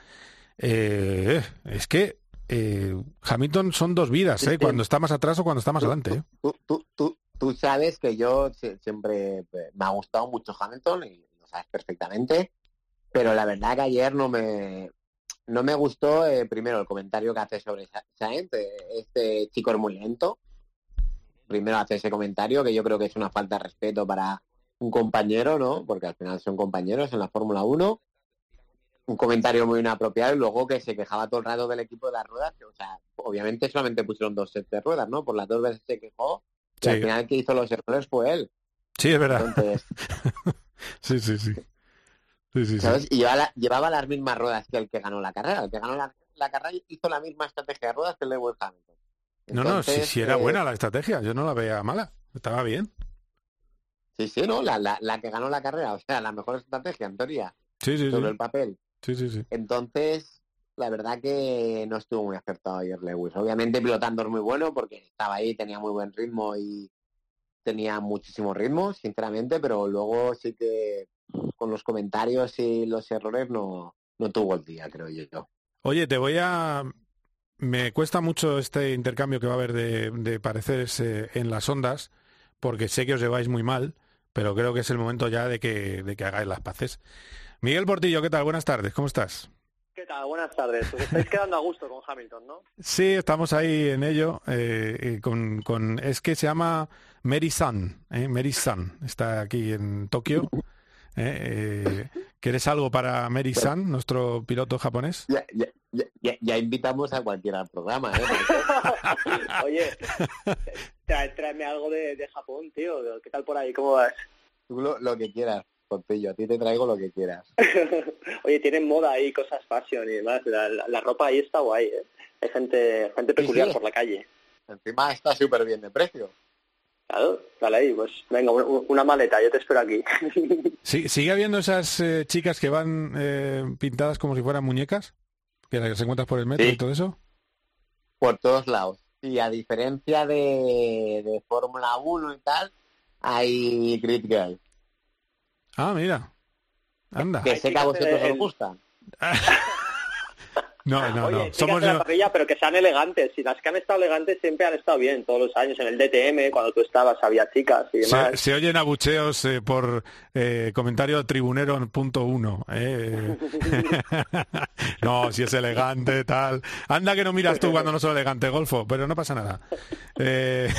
Eh, es que Hamilton son dos vidas, cuando está más atrás o cuando está más adelante. Tú sabes que yo siempre eh, me ha gustado mucho Hamilton y lo sabes perfectamente, pero la verdad que ayer no me no me gustó eh, primero el comentario que hace sobre Sainz, eh, este chico es muy lento. Primero hace ese comentario que yo creo que es una falta de respeto para un compañero, ¿no? Porque al final son compañeros en la Fórmula 1. un comentario muy inapropiado y luego que se quejaba todo el rato del equipo de las ruedas, o sea, obviamente solamente pusieron dos sets de ruedas, ¿no? Por las dos veces se quejó y al final que hizo los errores fue él. Sí, es verdad. sí, sí, sí. ¿Sabes? Y llevaba, las mismas ruedas que el que ganó la carrera. El que ganó la, carrera hizo la misma estrategia de ruedas que el Lewis Hamilton. no, no, si, si era buena la estrategia, yo no la veía mala, estaba bien. Sí, sí, ¿no? La, la, la que ganó la carrera, o sea, la mejor estrategia en teoría. Sí, sí, sobre el papel. Sí, sí, sí. Entonces, la verdad que no estuvo muy acertado ayer Lewis. Obviamente pilotando es muy bueno porque estaba ahí, tenía muy buen ritmo y tenía muchísimo ritmo, sinceramente, pero luego sí que con los comentarios y los errores no, no tuvo el día, creo yo. Oye, te voy a... Me cuesta mucho este intercambio que va a haber de, de pareceres eh, en las ondas, porque sé que os lleváis muy mal, pero creo que es el momento ya de que, de que hagáis las paces. Miguel Portillo, ¿qué tal? Buenas tardes, ¿cómo estás? ¿Qué tal? Buenas tardes. Os estáis quedando a gusto con Hamilton, ¿no? Sí, estamos ahí en ello. Eh, con, con, es que se llama Mary Sun, ¿eh? Mary Sun. Está aquí en Tokio. ¿eh? eh ¿Quieres algo para Mary Sun, nuestro piloto japonés? Ya, ya, ya, invitamos a cualquiera al programa. ¿eh? Oye, tráeme algo de, de, Japón, tío. ¿Qué tal por ahí? ¿Cómo vas? Tú lo que quieras. Portillo, a ti te traigo lo que quieras. Oye, tienen moda ahí, cosas fashion y demás. La, ropa ahí está guay, ¿eh? Hay gente, gente peculiar por la calle. Encima está súper bien de precio. Claro, dale ahí, pues venga, una maleta, yo te espero aquí. Sí, ¿Sigue habiendo esas eh, chicas que van eh, pintadas como si fueran muñecas? Que las se encuentras por el metro y todo eso. Por todos lados. Y a diferencia de, de Fórmula 1 y tal, hay Grid Girl. Ah, mira. Anda. Que sé que a vosotros os gusta. No, no, no. Somos la parrilla, pero que sean elegantes. Y las que han estado elegantes siempre han estado bien todos los años. En el DTM, cuando tú estabas, había chicas y demás. Se, oyen abucheos eh, por eh, comentario tribunero.1. Eh. no, si es elegante, tal. Anda que no miras tú cuando no soy elegante, Golfo, pero no pasa nada. Eh,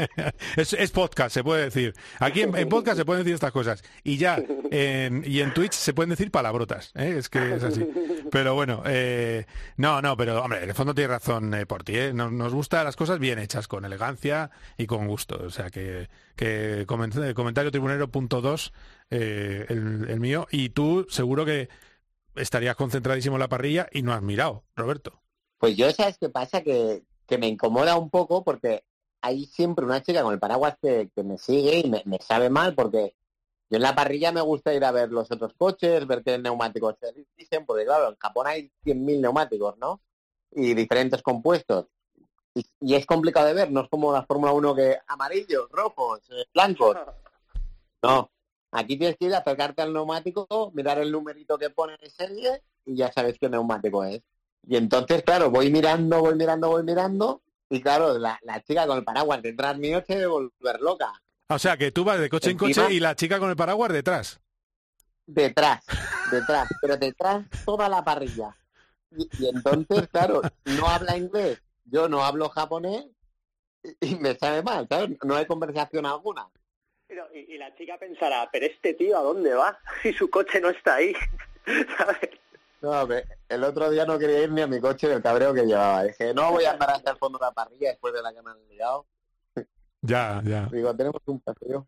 es, podcast, se puede decir. Aquí en, podcast se pueden decir estas cosas. Y ya, y en Twitch se pueden decir palabrotas. Es que es así. Pero bueno, eh, no, no, pero hombre, en el fondo tiene razón eh, por ti. ¿eh? Nos, gustan las cosas bien hechas, con elegancia y con gusto. O sea que, que comentario tribunero punto dos, eh, el, mío. Y tú seguro que estarías concentradísimo en la parrilla y no has mirado, Roberto. Pues yo, ¿sabes qué pasa? Que, que me incomoda un poco porque hay siempre una chica con el paraguas que, me sigue y me, me sabe mal porque yo en la parrilla me gusta ir a ver los otros coches, ver qué neumáticos se dicen, porque claro, en Japón hay 100.000 neumáticos, ¿no? Y diferentes compuestos. Y, es complicado de ver, no es como la Fórmula 1 que amarillos, rojos, eh, blancos. No, aquí tienes que ir a acercarte al neumático, mirar el numerito que pone en serie y ya sabes qué neumático es. Y entonces, claro, voy mirando, voy mirando, voy mirando y claro, la, chica con el paraguas detrás mío se debe volver loca. O sea, que tú vas de coche en coche y la chica con el paraguas detrás. Detrás, detrás, pero detrás toda la parrilla. Y, entonces, claro, no habla inglés, yo no hablo japonés y, me sabe mal, ¿sabes? No hay conversación alguna. Pero, y, la chica pensará, pero este tío, ¿a dónde va? Si su coche no está ahí, ¿sabes? No, el otro día no quería ir ni a mi coche del cabreo que llevaba. Dije, no voy a andar hasta el fondo de la parrilla después de la que me han liado. Ya, ya. Digo, tenemos un paseo.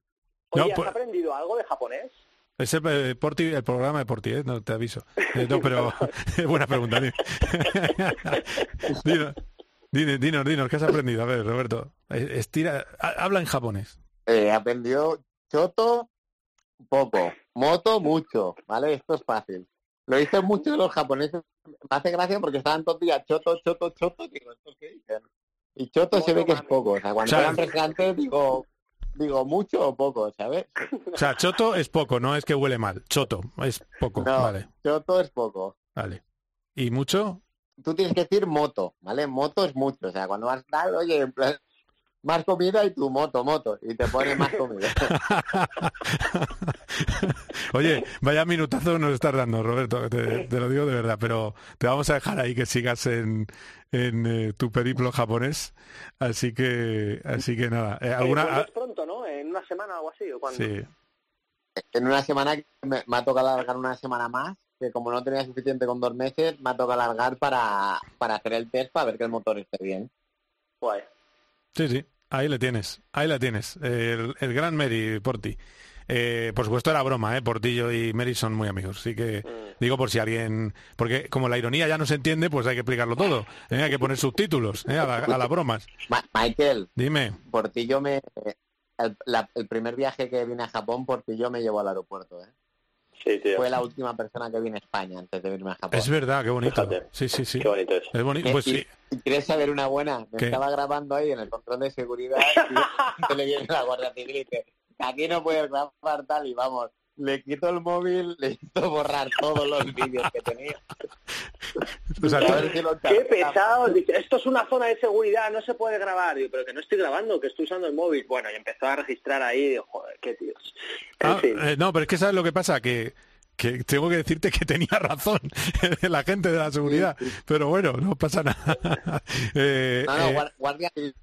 Oye, ¿has pues- aprendido algo de japonés? Ese eh, el programa de Porti, ¿eh? no te aviso. Eh, no, pero buena pregunta. dinos, dinos, dinos, ¿qué has aprendido? A ver, Roberto, estira, habla en japonés. Eh, aprendió choto poco, moto mucho, ¿vale? Esto es fácil. Lo dicen mucho los japoneses. Me hace gracia porque estaban todos días choto, choto, choto. Digo, ¿esto qué dicen? Y choto se ve que es poco. O sea, cuando eran refrescantes digo, digo mucho o poco, ¿sabes? O sea, choto es poco, no es que huele mal. Choto es poco, vale. Choto es poco. Vale. ¿Y mucho? Tú tienes que decir moto, ¿vale? Moto es mucho. O sea, cuando vas a estar, oye, en plan, más comida y tu moto, moto, y te pone más comida. Oye, vaya minutazo nos estás dando, Roberto, te, lo digo de verdad, pero te vamos a dejar ahí que sigas en, en eh, tu periplo japonés, así que así que nada. Eh, alguna... pronto, ¿no? En una semana o algo así, ¿o cuándo? Sí. En una semana me, me ha tocado alargar una semana más, que como no tenía suficiente con dos meses, me ha tocado alargar para, para hacer el test para ver que el motor esté bien. Guay. Sí, sí, ahí le tienes, ahí la tienes, el, el gran Mary Porti. Eh, por supuesto era broma, ¿eh? Portillo y Mary son muy amigos, así que mm. digo por si alguien, porque como la ironía ya no se entiende, pues hay que explicarlo todo, ¿eh? hay que poner subtítulos ¿eh? a, las bromas. Michael, dime. Portillo me, el, el, primer viaje que vine a Japón, Portillo me llevó al aeropuerto, ¿eh? Sí, tío. Fue la última persona que vine a España antes de irme a Japón. Es verdad, qué bonito. Sí, sí, sí. Qué bonito es. Es bonito, pues sí. ¿Quieres saber una buena? Me estaba grabando ahí en el control de seguridad y le viene la Guardia Civil y dice, aquí no puedes grabar tal y vamos, le quito el móvil, le hizo borrar todos los vídeos que tenía. Qué pesado, dice, esto es una zona de seguridad, no se puede grabar. Digo, pero que no estoy grabando, que estoy usando el móvil. Bueno, y empezó a registrar ahí, digo, joder, qué tíos. Ah, eh, no, pero es que sabes lo que pasa, que que tengo que decirte que tenía razón la gente de la seguridad, pero bueno, no pasa nada. eh, no, no, eh, guardia civil.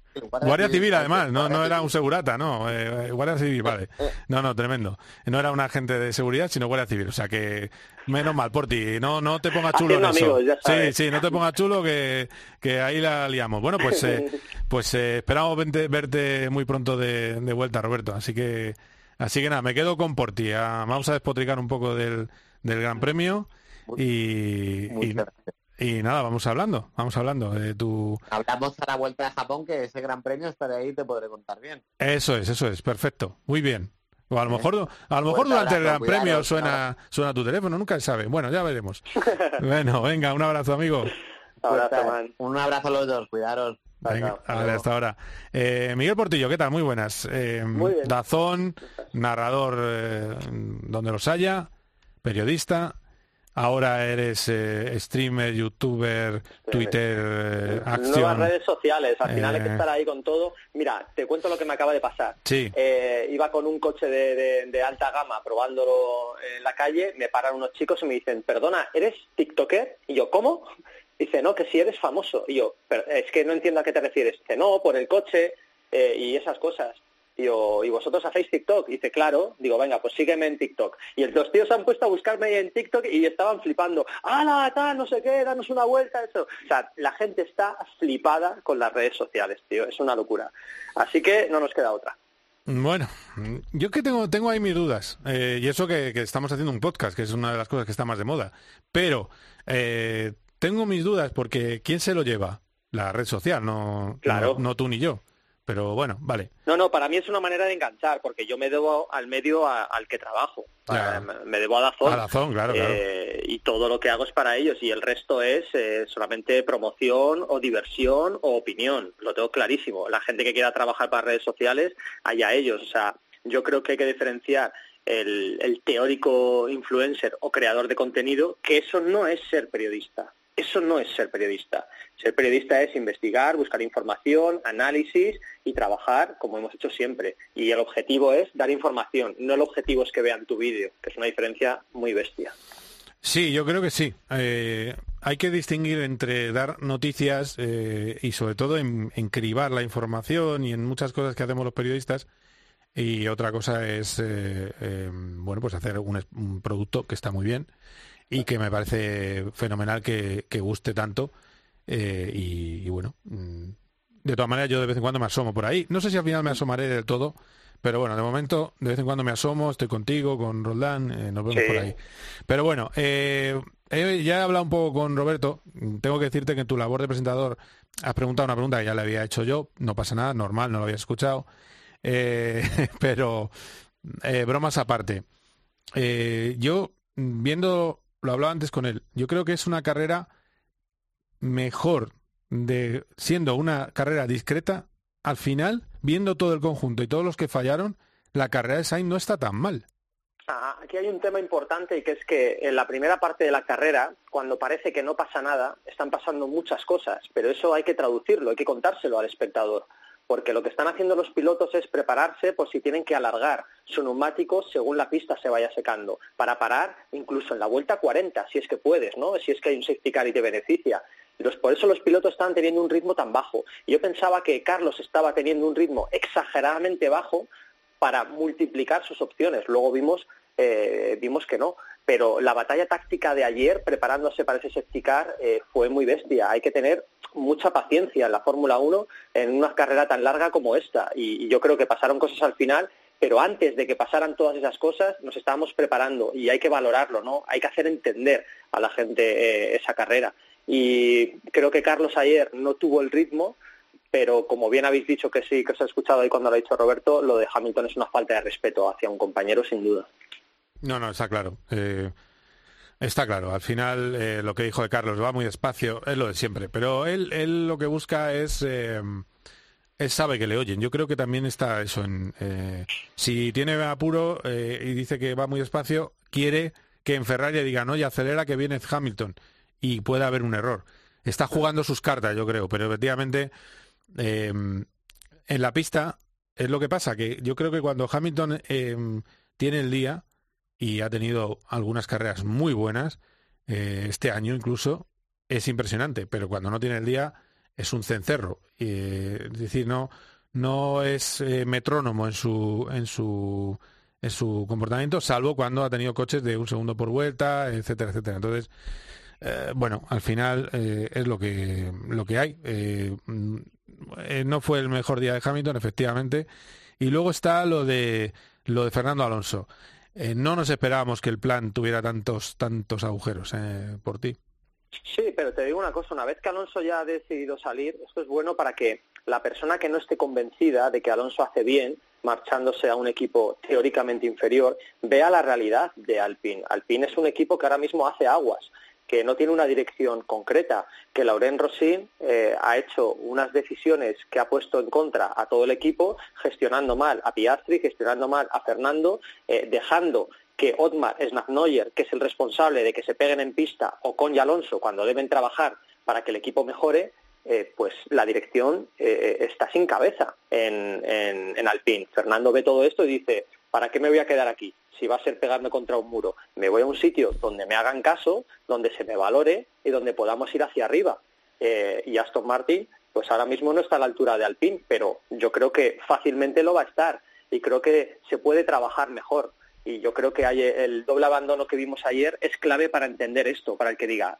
Guardia, Civil, además, no, no era un segurata, no, eh, Guardia Civil, vale. No, no, tremendo. No era un agente de seguridad, sino Guardia Civil, o sea que menos mal por ti, no no te pongas chulo en eso. sí, sí, no te pongas chulo que, que ahí la liamos. Bueno, pues eh, pues eh, esperamos verte, verte muy pronto de, de vuelta, Roberto, así que Así que nada, me quedo con Porti. Ah, vamos a despotricar un poco del, del Gran Premio y, y, nada, vamos hablando, vamos hablando de tu... Hablamos a la vuelta de Japón, que ese Gran Premio estaré ahí y te podré contar bien. Eso es, eso es, perfecto, muy bien. O a lo mejor, a lo mejor durante el Gran Premio suena, suena tu teléfono, nunca se sabe. Bueno, ya veremos. bueno, venga, un abrazo, amigo. Un abrazo a los dos, cuidaros hasta ahora. Eh, Miguel Portillo, ¿qué tal? Muy buenas. Eh, Dazón, narrador eh, donde los haya, periodista. Ahora eres eh, streamer, youtuber, Twitter, acción. Nuevas redes sociales, al final hay que estar ahí con todo. Mira, te cuento lo que me acaba de pasar. Sí. iba con un coche de, de, alta gama probándolo en la calle, me paran unos chicos y me dicen, perdona, ¿eres TikToker? Y yo, ¿cómo? Dice, no, que si eres famoso. Y yo, pero es que no entiendo a qué te refieres. Dice, no, por el coche eh, y esas cosas. Y ¿y vosotros hacéis TikTok? dice, claro. Digo, venga, pues sígueme en TikTok. Y los tíos han puesto a buscarme en TikTok y estaban flipando. ¡Hala, tal, no sé qué, danos una vuelta! Eso. O sea, la gente está flipada con las redes sociales, tío. Es una locura. Así que no nos queda otra. Bueno, yo que tengo, tengo ahí mis dudas. Eh, y eso que, estamos haciendo un podcast, que es una de las cosas que está más de moda. Pero eh, tengo mis dudas porque ¿quién se lo lleva? La red social, no, claro. no, tú ni yo. Pero bueno, vale. No, no, para mí es una manera de enganchar, porque yo me debo al medio al que trabajo. Me debo a Dazón. A Dazón, claro, claro. Eh, y todo lo que hago es para ellos, y el resto es eh, solamente promoción o diversión o opinión. Lo tengo clarísimo. La gente que quiera trabajar para redes sociales, allá ellos. O sea, yo creo que hay que diferenciar el, el teórico influencer o creador de contenido, que eso no es ser periodista. Eso no es ser periodista. Ser periodista es investigar, buscar información, análisis y trabajar como hemos hecho siempre. Y el objetivo es dar información, no el objetivo es que vean tu vídeo, que es una diferencia muy bestia. Sí, yo creo que sí. Eh, hay que distinguir entre dar noticias eh, y sobre todo en, cribar la información y en muchas cosas que hacemos los periodistas. Y otra cosa es, eh, bueno, pues hacer un producto que está muy bien y que me parece fenomenal que, guste tanto. Eh, y, bueno, mm, de todas maneras yo de vez en cuando me asomo por ahí. No sé si al final me asomaré del todo, pero bueno, de momento de vez en cuando me asomo, estoy contigo, con Roldán, eh, nos vemos por ahí. Pero bueno, eh, ya he hablado un poco con Roberto. Tengo que decirte que en tu labor de presentador has preguntado una pregunta que ya le había hecho yo. No pasa nada, normal, no lo había escuchado. pero bromas aparte. yo, viendo lo hablaba antes con él, yo creo que es una carrera mejor de siendo una carrera discreta, al final, viendo todo el conjunto y todos los que fallaron, la carrera de Sainz no está tan mal. Ah, aquí hay un tema importante y que es que en la primera parte de la carrera, cuando parece que no pasa nada, están pasando muchas cosas, pero eso hay que traducirlo, hay que contárselo al espectador porque lo que están haciendo los pilotos es prepararse por si tienen que alargar su neumático según la pista se vaya secando, para parar incluso en la vuelta 40, si es que puedes, ¿no? Si es que hay un safety car y te beneficia. por eso los pilotos están teniendo un ritmo tan bajo. yo pensaba que Carlos estaba teniendo un ritmo exageradamente bajo para multiplicar sus opciones. Luego vimos eh, vimos que no. Pero la batalla táctica de ayer, preparándose para ese safety car, eh, fue muy bestia. Hay que tener mucha paciencia en la Fórmula 1 en una carrera tan larga como esta. Y, yo creo que pasaron cosas al final, pero antes de que pasaran todas esas cosas nos estábamos preparando y hay que valorarlo, ¿no? Hay que hacer entender a la gente eh, esa carrera. Y creo que Carlos ayer no tuvo el ritmo, pero como bien habéis dicho que sí, que os he escuchado ahí cuando lo ha dicho Roberto, lo de Hamilton es una falta de respeto hacia un compañero, sin duda. No, no, está claro. Eh, está claro. Al final, eh, lo que dijo de Carlos va muy despacio, es lo de siempre. Pero él, él lo que busca es... Eh, él sabe que le oyen. Yo creo que también está eso en... si tiene apuro y dice que va muy despacio, quiere que en Ferrari diga, no, y acelera que viene Hamilton. Y puede haber un error. Está jugando sus cartas, yo creo. Pero efectivamente, en la pista es lo que pasa, que yo creo que cuando Hamilton tiene el día y ha tenido algunas carreras muy buenas. Eh, este año incluso es impresionante, pero cuando no tiene el día es un cencerro. Eh, es decir, no, no es eh, metrónomo en su, en su en su comportamiento, salvo cuando ha tenido coches de un segundo por vuelta, etcétera, etcétera. Entonces, bueno, al final es lo que lo que hay. no fue el mejor día de Hamilton, efectivamente. Y luego está lo de lo de Fernando Alonso. Eh, no nos esperábamos que el plan tuviera tantos, tantos agujeros eh, por ti. Sí, pero te digo una cosa, una vez que Alonso ya ha decidido salir, esto es bueno para que la persona que no esté convencida de que Alonso hace bien, marchándose a un equipo teóricamente inferior, vea la realidad de Alpine. Alpine es un equipo que ahora mismo hace aguas que no tiene una dirección concreta, que Lauren Rosin eh, ha hecho unas decisiones que ha puesto en contra a todo el equipo, gestionando mal a Piastri, gestionando mal a Fernando, eh, dejando que Otmar Snapnoyer, que es el responsable de que se peguen en pista, o con Alonso cuando deben trabajar para que el equipo mejore, eh, pues la dirección está sin cabeza en, en, en Alpine. Fernando ve todo esto y dice, ¿para qué me voy a quedar aquí? Si va a ser pegarme contra un muro. Me voy a un sitio donde me hagan caso, donde se me valore y donde podamos ir hacia arriba. Eh, y Aston Martin, pues ahora mismo no está a la altura de Alpine, pero yo creo que fácilmente lo va a estar y creo que se puede trabajar mejor. Y yo creo que hay el doble abandono que vimos ayer es clave para entender esto, para el que diga,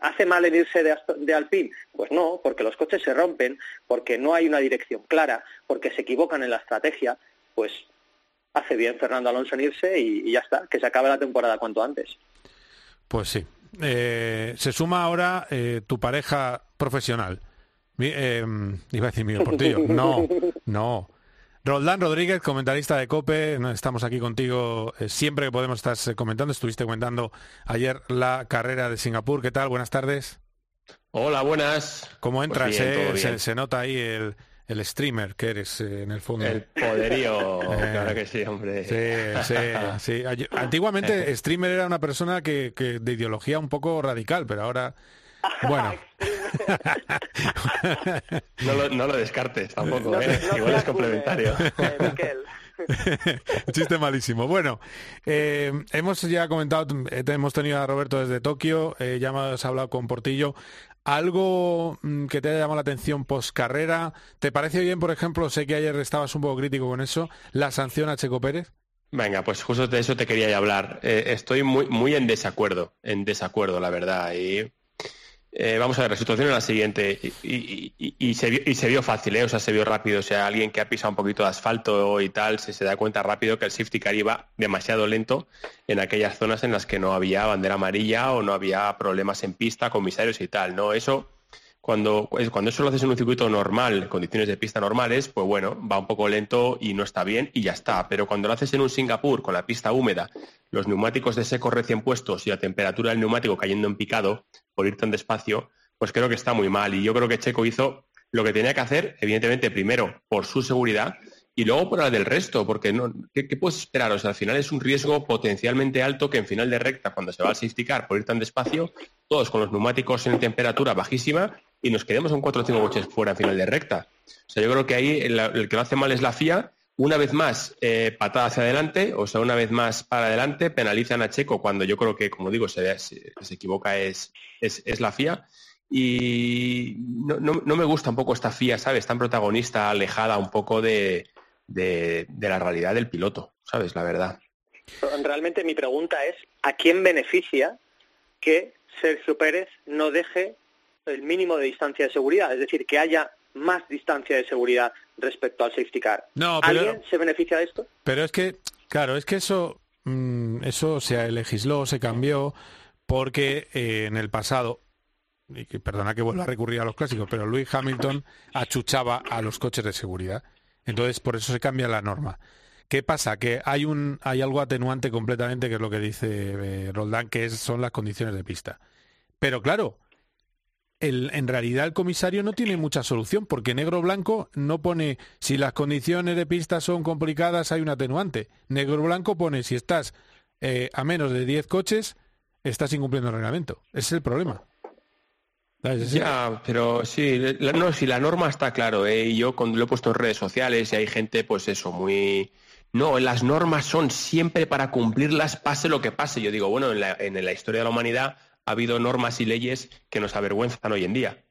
¿Hace mal en irse de, de, Alpine? Pues no, porque los coches se rompen, porque no hay una dirección clara, porque se equivocan en la estrategia. Pues hace bien Fernando Alonso en irse y, ya está, que se acabe la temporada cuanto antes. Pues sí. Eh, se suma ahora eh, tu pareja profesional. Eh, iba a decir Miguel Portillo. No, no. Roldán Rodríguez, comentarista de COPE, estamos aquí contigo siempre que podemos estar comentando. Estuviste comentando ayer la carrera de Singapur. ¿Qué tal? Buenas tardes. Hola, buenas. ¿Cómo pues entras? se, nota ahí el, el streamer que eres eh, en el fondo. El poderío, claro que sí, hombre. Sí, sí, sí. Antiguamente streamer era una persona que, que de ideología un poco radical, pero ahora, bueno. no, lo, no, lo, descartes tampoco, ¿eh? igual es complementario. Chiste malísimo. Bueno, eh, hemos ya comentado, hemos tenido a Roberto desde Tokio, ya hemos hablado con Portillo. ¿Algo mm, que te haya llamado la atención post carrera? ¿Te parece bien, por ejemplo, sé que ayer estabas un poco crítico con eso, la sanción a Checo Pérez? Venga, pues justo de eso te quería hablar. Eh, estoy muy, muy en desacuerdo, en desacuerdo, la verdad. Y eh, vamos a ver, la situación es la siguiente, y, se, vio, fácil, ¿eh? o sea, se vio rápido, o sea, alguien que ha pisado un poquito de asfalto y tal, se, se da cuenta rápido que el safety car iba demasiado lento en aquellas zonas en las que no había bandera amarilla o no había problemas en pista, comisarios y tal, ¿no? Eso cuando, cuando eso lo haces en un circuito normal, condiciones de pista normales, pues bueno, va un poco lento y no está bien y ya está. Pero cuando lo haces en un Singapur con la pista húmeda, los neumáticos de seco recién puestos y la temperatura del neumático cayendo en picado por ir tan despacio, pues creo que está muy mal. Y yo creo que Checo hizo lo que tenía que hacer, evidentemente, primero por su seguridad y luego por la del resto, porque no, ¿qué, puedes esperar? O sea, al final es un riesgo potencialmente alto que en final de recta, cuando se va a safety por ir tan despacio, todos con los neumáticos en temperatura bajísima y nos quedemos con cuatro o cinco coches fuera a final de recta. O sea, yo creo que ahí el, que lo hace mal es la FIA. Una vez más, eh, patada hacia adelante, o sea, una vez más para adelante, penalizan a Checo cuando yo creo que, como digo, se, equivoca es, es, la FIA. Y no, no, me gusta un poco esta FIA, ¿sabes? Tan protagonista, alejada un poco de, de la realidad del piloto, ¿sabes? La verdad. Realmente mi pregunta es, ¿a quién beneficia que Sergio Pérez no deje el mínimo de distancia de seguridad? Es decir, que haya más distancia de seguridad respecto al safety car. No, ¿Alguien se beneficia de esto? Pero es que, claro, es que eso, mm, eso se legisló, se cambió, porque eh, en el pasado, y que, perdona que vuelva a recurrir a los clásicos, pero Louis Hamilton achuchaba a los coches de seguridad. Entonces, por eso se cambia la norma. ¿Qué pasa? Que hay un hay algo atenuante completamente, que es lo que dice eh, Roldán, que son las condiciones de pista. Pero claro, el, en realidad el comisario no tiene mucha solución, porque negro-blanco no pone si las condiciones de pista son complicadas, hay un atenuante. Negro-blanco pone si estás eh, a menos de 10 coches, estás incumpliendo el reglamento. Ese es el problema. Ya, pero sí, no, si la norma está claro, ¿eh? y yo cuando lo he puesto en redes sociales y hay gente, pues eso, muy no, las normas son siempre para cumplirlas, pase lo que pase. Yo digo, bueno, en la, historia de la humanidad ha habido normas y leyes que nos avergüenzan hoy en día.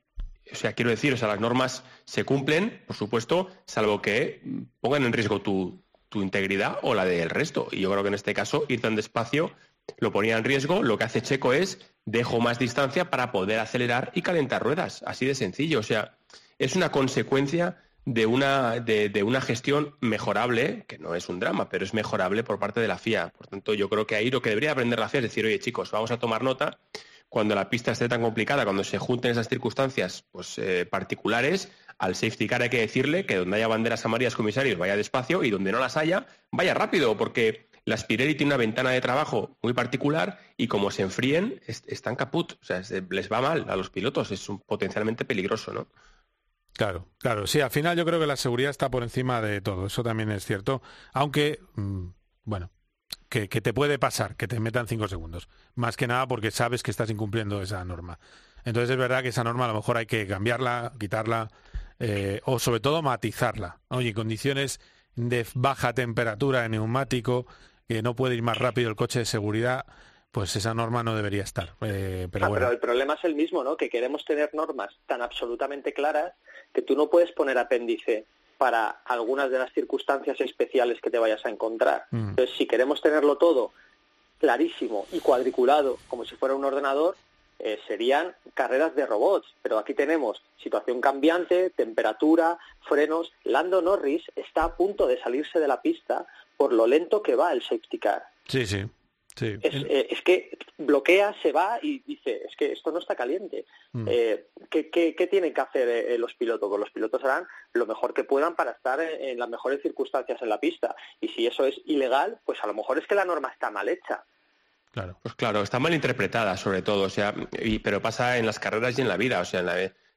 O sea, quiero decir, o las normas se cumplen, por supuesto, salvo que pongan en riesgo tu, tu integridad o la del resto. Y yo creo que en este caso, ir tan despacio lo ponía en riesgo. Lo que hace Checo es dejo más distancia para poder acelerar y calentar ruedas. Así de sencillo. O sea, es una consecuencia de una, de, una gestión mejorable, que no es un drama, pero es mejorable por parte de la FIA. Por tanto, yo creo que ahí lo que debería aprender la FIA es decir, oye chicos, vamos a tomar nota cuando la pista esté tan complicada, cuando se junten esas circunstancias pues, eh, particulares, al safety car hay que decirle que donde haya banderas amarillas comisarios vaya despacio y donde no las haya, vaya rápido, porque la Spirelli tiene una ventana de trabajo muy particular y como se enfríen, están caput. O sea, les va mal a los pilotos, es un, potencialmente peligroso, ¿no? Claro, claro. Sí, al final yo creo que la seguridad está por encima de todo. Eso también es cierto. Aunque, mm, bueno, que, te puede pasar, que te metan cinco segundos. Más que nada porque sabes que estás incumpliendo esa norma. Entonces es verdad que esa norma a lo mejor hay que cambiarla, quitarla, eh, o sobre todo matizarla. Oye, condiciones de baja temperatura en neumático, que no puede ir más rápido el coche de seguridad, pues esa norma no debería estar. Eh, pero, ah, bueno. pero el problema es el mismo, ¿no? Que queremos tener normas tan absolutamente claras que tú no puedes poner apéndice para algunas de las circunstancias especiales que te vayas a encontrar. Mm. Entonces, si queremos tenerlo todo clarísimo y cuadriculado, como si fuera un ordenador, eh, serían carreras de robots. Pero aquí tenemos situación cambiante, temperatura, frenos. Lando Norris está a punto de salirse de la pista por lo lento que va el safety car. Sí, sí. Eh, es, que bloquea, se va y dice, es que esto no está caliente. Mm. Eh, ¿qué, tienen que hacer eh, los pilotos? Pues los pilotos harán lo mejor que puedan para estar en, las mejores circunstancias en la pista. Y si eso es ilegal, pues a lo mejor es que la norma está mal hecha. Claro. Pues claro, está mal interpretada sobre todo, o sea, pero pasa en las carreras y en la vida, o sea,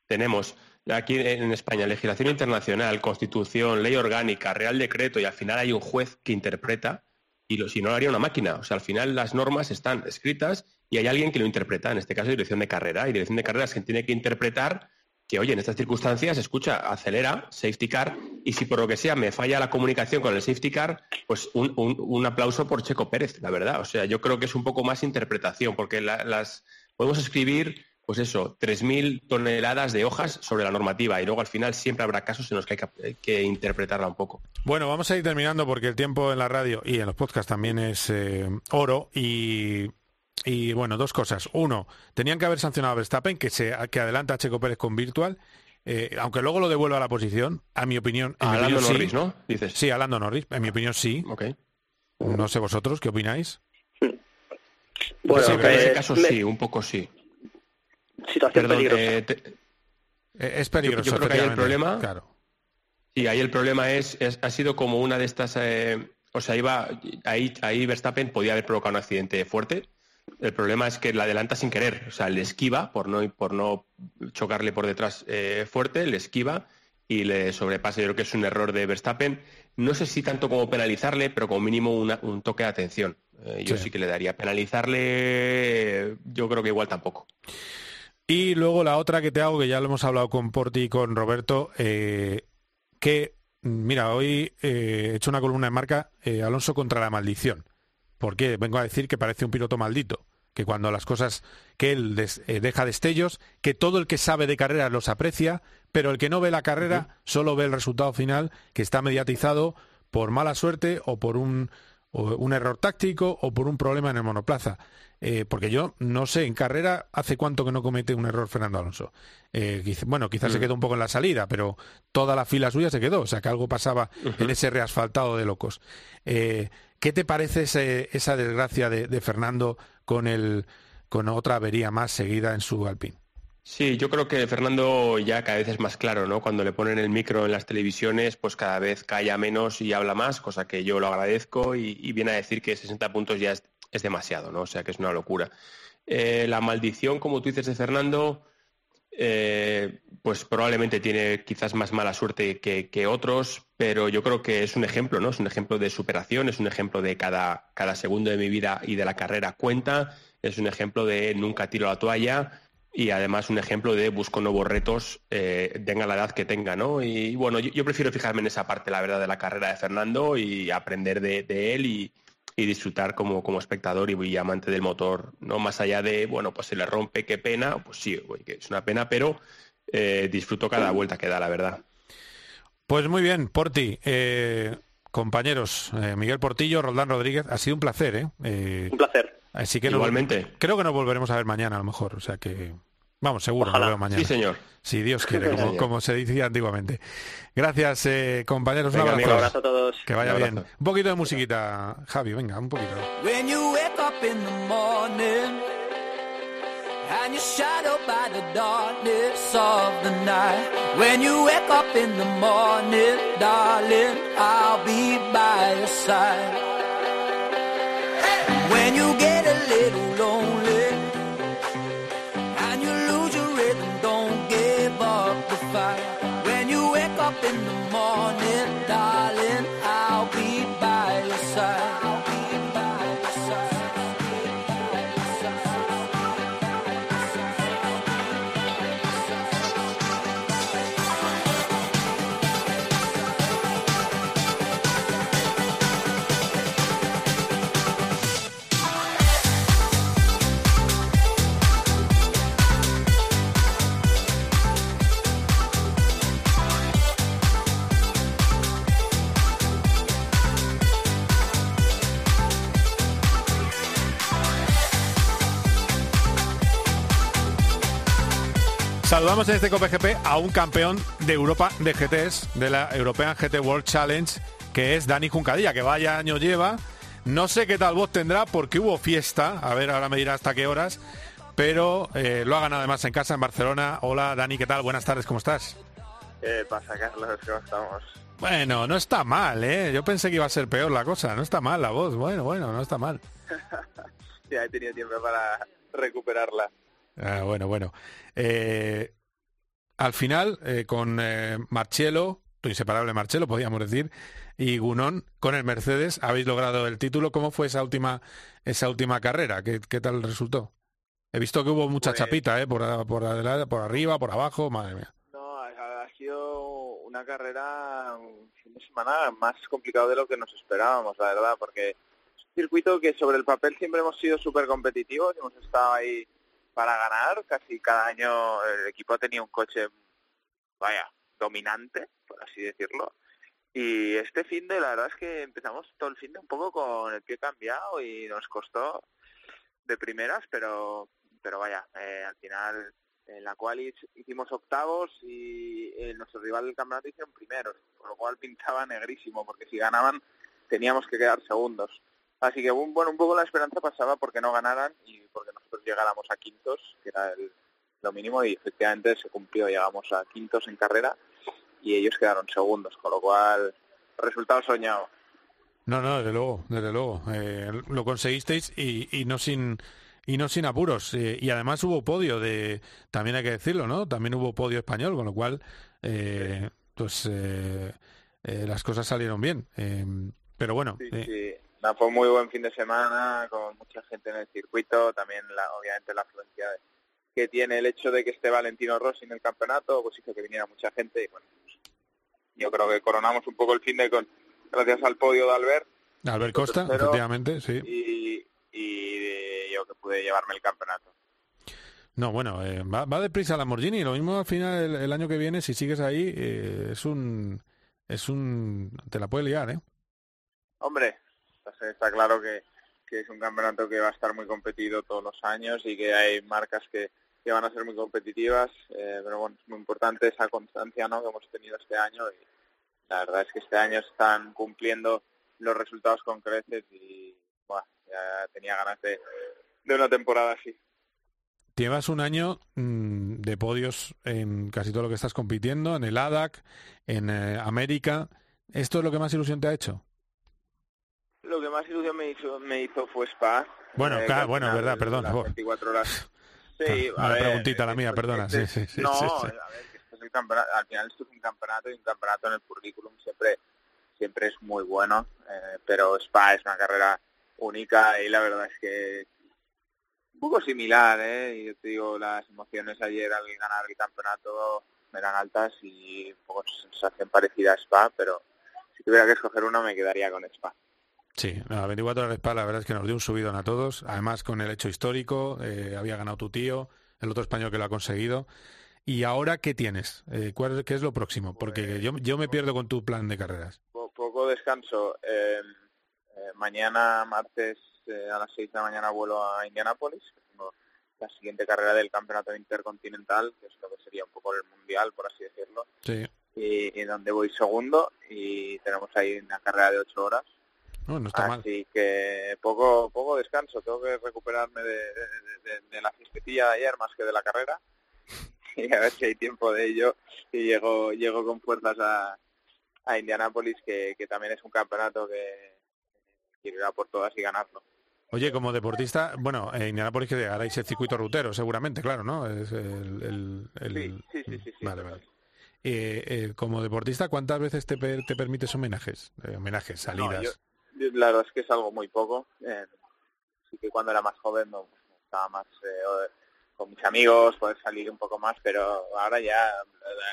tenemos aquí en España legislación internacional, constitución, ley orgánica, real decreto y al final hay un juez que interpreta y si no lo haría una máquina. O sea, al final las normas están escritas y hay alguien que lo interpreta, en este caso dirección de carrera, y dirección de carrera es quien tiene que interpretar que, oye, en estas circunstancias, escucha, acelera, safety car, y si por lo que sea me falla la comunicación con el safety car, pues un, un, aplauso por Checo Pérez, la verdad. O sea, yo creo que es un poco más interpretación, porque las podemos escribir pues eso, 3.000 toneladas de hojas sobre la normativa y luego al final siempre habrá casos en los que hay que, interpretarla un poco. Bueno, vamos a ir terminando porque el tiempo en la radio y en los podcasts también es eh, oro y, y, bueno, dos cosas. Uno, tenían que haber sancionado a Verstappen que, se, que adelanta a Checo Pérez con Virtual. Eh, aunque luego lo devuelva a la posición, a mi opinión... A Lando Norris, ¿no? Dices. Sí, a Lando Norris, en mi opinión sí. Okay. No sé vosotros, ¿qué opináis? Bueno, en ese caso sí, un poco sí situación peligrosa. Eh, eh, es peligroso. Yo, creo que ahí el problema. Claro. Sí, ahí el problema es, ha sido como una de estas. Eh, o sea, iba ahí, ahí Verstappen podía haber provocado un accidente fuerte. El problema es que la adelanta sin querer, o sea, le esquiva por no, por no chocarle por detrás fuerte, le esquiva y le sobrepasa. Yo creo que es un error de Verstappen. No sé si tanto como penalizarle, pero como mínimo un toque de atención. yo sí. sí que le daría. Penalizarle, yo creo que igual tampoco. Y luego la otra que te hago, que ya lo hemos hablado con Porti y con Roberto, eh, que, mira, hoy eh, he hecho una columna de marca eh, Alonso contra la maldición. Porque vengo a decir que parece un piloto maldito, que cuando las cosas, que él deja destellos, que todo el que sabe de carrera los aprecia, pero el que no ve la carrera solo ve el resultado final, que está mediatizado por mala suerte o por un o un error táctico o por un problema en el monoplaza. Eh, porque yo no sé, en carrera, ¿hace cuánto que no comete un error Fernando Alonso? Eh, bueno, quizás se mm. quedó un poco en la salida, pero toda la fila suya se quedó, o sea que algo pasaba en ese reasfaltado de locos. Eh, ¿Qué te parece esa desgracia de, Fernando con, el, con otra avería más seguida en su Alpine? Sí, yo creo que Fernando ya cada vez es más claro, ¿no? Cuando le ponen el micro en las televisiones, pues cada vez calla menos y habla más, cosa que yo lo agradezco y, viene a decir que 60 puntos ya es, demasiado, ¿no? O sea que es una locura. Eh, la maldición, como tú dices, de Fernando, eh, pues probablemente tiene quizás más mala suerte que, que, otros, pero yo creo que es un ejemplo, ¿no? Es un ejemplo de superación, es un ejemplo de cada, cada segundo de mi vida y de la carrera cuenta, es un ejemplo de nunca tiro la toalla y además un ejemplo de busco nuevos retos, eh, tenga la edad que tenga, ¿no? Y bueno, yo, prefiero fijarme en esa parte, la verdad, de la carrera de Fernando y aprender de, él y, disfrutar como, como espectador y, amante del motor, ¿no? Más allá de, bueno, pues se le rompe, qué pena, pues sí, es una pena, pero eh, disfruto cada vuelta que da, la verdad. Pues muy bien, Porti. Eh, compañeros, Miguel Portillo, Roldán Rodríguez, ha sido un placer, ¿eh? un placer. Así que Igualmente. creo que nos volveremos a ver mañana a lo mejor. O sea que. Vamos, seguro, nos vemos mañana. Sí, señor. Si Dios quiere, como, se decía antiguamente. Gracias, eh, compañeros. un abrazo. a todos. Que vaya bien. Un poquito de musiquita, Javi, venga, un poquito. and you're shadowed by the darkness of the night. When you wake up in the morning, darling, I'll be by your side. Little Saludamos en este GP a un campeón de Europa de GTs, de la European GT World Challenge, que es Dani Juncadilla, que vaya año lleva. No sé qué tal voz tendrá porque hubo fiesta, a ver, ahora me dirá hasta qué horas, pero eh, lo ha ganado además en casa, en Barcelona. Hola Dani, ¿qué tal? Buenas tardes, ¿cómo estás? ¿Qué pasa, Carlos? ¿Cómo estamos? Bueno, no está mal, ¿eh? Yo pensé que iba a ser peor la cosa, no está mal la voz, bueno, bueno, no está mal. ya he tenido tiempo para recuperarla. Ah, bueno, bueno. Eh, al final, eh, con eh, Marcelo, tu inseparable Marcelo, podríamos decir, y Gunón, con el Mercedes, habéis logrado el título. ¿Cómo fue esa última, esa última carrera? ¿Qué, qué tal resultó? He visto que hubo mucha pues chapita, ¿eh? Por, por, adelante, por arriba, por abajo, madre mía. No, ha, sido una carrera, un fin de semana más complicado de lo que nos esperábamos, la verdad, porque es un circuito que sobre el papel siempre hemos sido súper competitivos, hemos estado ahí para ganar. Casi cada año el equipo tenía un coche, vaya, dominante, por así decirlo. Y este fin de, la verdad es que empezamos todo el fin de un poco con el pie cambiado y nos costó de primeras, pero pero vaya, eh, al final en la cual hicimos octavos y eh, nuestro rival del campeonato hicieron primeros, por lo cual pintaba negrísimo, porque si ganaban teníamos que quedar segundos. Así que bueno, un poco la esperanza pasaba porque no ganaran y porque nosotros llegáramos a quintos, que era el, lo mínimo, y efectivamente se cumplió, llegamos a quintos en carrera y ellos quedaron segundos, con lo cual resultado soñado. No, no, desde luego, desde luego. Eh, lo conseguisteis y, y no sin y no sin apuros. Eh, y además hubo podio de, también hay que decirlo, ¿no? También hubo podio español, con lo cual, eh, pues las cosas salieron bien. pero bueno. Sí, fue muy buen fin de semana con mucha gente en el circuito, también la, obviamente la afluencia que tiene el hecho de que esté Valentino Rossi en el campeonato, pues hizo que viniera mucha gente y bueno, pues, yo creo que coronamos un poco el fin de con gracias al podio de Albert. Albert Costa, efectivamente, sí. Y, yo que pude llevarme el campeonato. No, bueno, eh, va, va deprisa Lamborghini. Lo mismo al final el, año que viene, si sigues ahí, eh, es un, es un, te la puede liar, ¿eh? Hombre, está claro que, es un campeonato que va a estar muy competido todos los años y que hay marcas que, que van a ser muy competitivas, eh, pero bueno, es muy importante esa constancia ¿no? que hemos tenido este año y la verdad es que este año están cumpliendo los resultados con creces y bueno, ya tenía ganas de, de una temporada así. Llevas un año mm, de podios en casi todo lo que estás compitiendo, en el ADAC, en eh, América. ¿Esto es lo que más ilusión te ha hecho? Más ilusión me hizo, me hizo fue Spa. Bueno, eh, claro, bueno, verdad, perdona. 24 horas. Sí, a ver, preguntita la mía, perdona. Sí, sí, sí, no, a ver, esto es el campeonato, al final esto es un campeonato y un campeonato en el currículum siempre siempre es muy bueno, eh, pero Spa es una carrera única y la verdad es que un poco similar, ¿eh? Y yo te digo, las emociones ayer al ganar el campeonato eran altas y un poco sensación parecida a Spa, pero si tuviera que escoger una me quedaría con Spa. Sí, no, 24 horas de Spa la verdad es que nos dio un subidón a todos, además con el hecho histórico, eh, había ganado tu tío, el otro español que lo ha conseguido. ¿Y ahora qué tienes? Eh, ¿cuál, ¿Qué es lo próximo? Porque Pues, yo, yo me pierdo con tu plan de carreras. Po- poco descanso. Eh, eh, mañana, martes, eh, a las 6 de la mañana vuelo a Indianápolis. la siguiente carrera del campeonato intercontinental, que es lo que sería un poco el mundial, por así decirlo. Sí. Y, y donde voy segundo y tenemos ahí una carrera de 8 horas. No, no está mal. Así que poco poco descanso. Tengo que recuperarme de, de, de- de la fiestecilla de ayer más que de la carrera. Y a ver si hay tiempo de ello. Y llego, llego con fuerzas a, a Indianápolis, que, que también es un campeonato que quiero ir a por todas y ganarlo. Oye, como deportista, bueno, en Indianapolis que haréis el circuito rutero, seguramente, claro, ¿no? Es el, el- el- Sí, sí, sí, sí. Vale, vale. Eh, eh, como deportista, ¿cuántas veces te, per- te permites homenajes? Eh, homenajes, salidas. yo la verdad es que es algo muy poco. Eh, sí que cuando era más joven no, estaba más eh, con mis amigos, poder salir un poco más, pero ahora ya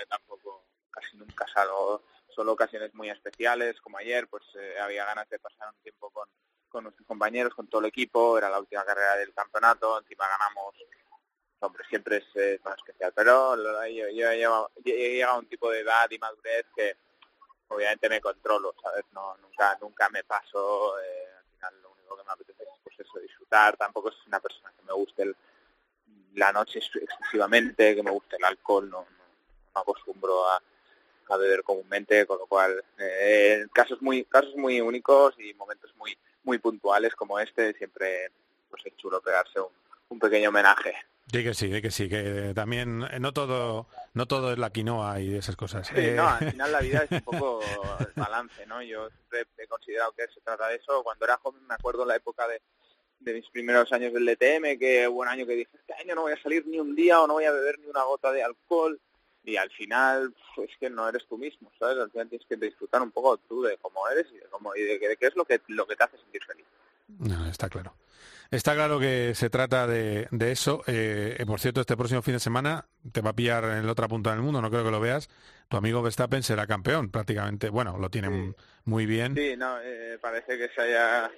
tampoco casi nunca salgo. Solo ocasiones muy especiales, como ayer, pues eh, había ganas de pasar un tiempo con, con nuestros compañeros, con todo el equipo, era la última carrera del campeonato, encima ganamos, hombre, siempre es eh, más especial, pero verdad, yo, yo he llegado a un tipo de edad y madurez que obviamente me controlo, ¿sabes? No, nunca, nunca me paso, eh, al final lo único que me apetece es pues eso, disfrutar, tampoco es una persona que me guste el- la noche ex- excesivamente, que me guste el alcohol, no, no, no acostumbro a, beber comúnmente, con lo cual eh, casos muy casos muy únicos y momentos muy muy puntuales como este siempre pues es chulo pegarse un pequeño homenaje. Sí que sí, sí que sí, que también eh, no todo no todo es la quinoa y esas cosas. Sí, Eh, no, al final la vida es un poco el balance, ¿no? Yo siempre he considerado que se trata de eso. Cuando era joven me acuerdo la época de, de mis primeros años del DTM, que hubo un año que dije, este año no voy a salir ni un día o no voy a beber ni una gota de alcohol. Y al final, pues que no eres tú mismo, ¿sabes? Al final tienes que disfrutar un poco tú de cómo eres y de, cómo, y de, qué- de qué es lo que, lo que te hace sentir feliz. No, está claro. Está claro que se trata de, de eso. Eh, eh, por cierto, este próximo fin de semana te va a pillar en la otra punta del mundo, no creo que lo veas. Tu amigo Verstappen será campeón prácticamente. Bueno, lo tiene m- muy bien. Sí, no, eh, parece que se haya,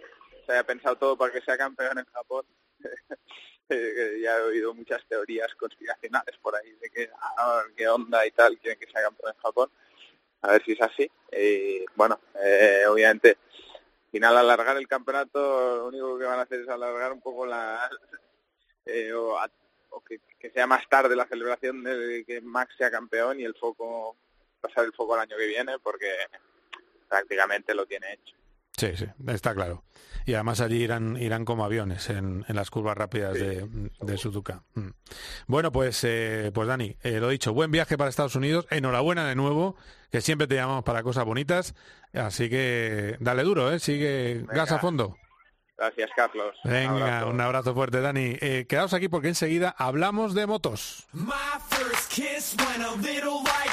se haya pensado todo para que sea campeón en Japón. Eh, ya he oído muchas teorías conspiracionales por ahí de que, ah, qué onda y tal, quieren que sea campeón en Japón. A ver si es así. Y bueno, eh, obviamente, final alargar el campeonato, lo único que van a hacer es alargar un poco la... eh, o, a- o que, que sea más tarde la celebración de que Max sea campeón y el foco, pasar el foco el año que viene, porque prácticamente lo tiene hecho. Sí, sí, está claro. Y además allí irán, irán como aviones en, en las curvas rápidas de, de Suzuka. Mm. Bueno, pues, eh, pues Dani, eh, lo dicho, buen viaje para Estados Unidos. Enhorabuena de nuevo, que siempre te llamamos para cosas bonitas. Así que dale duro, ¿eh? Sigue gas a fondo. Gracias, Carlos. Un Venga, abrazo. un abrazo fuerte, Dani. Eh, quedaos aquí porque enseguida hablamos de motos. My first kiss went a little like this.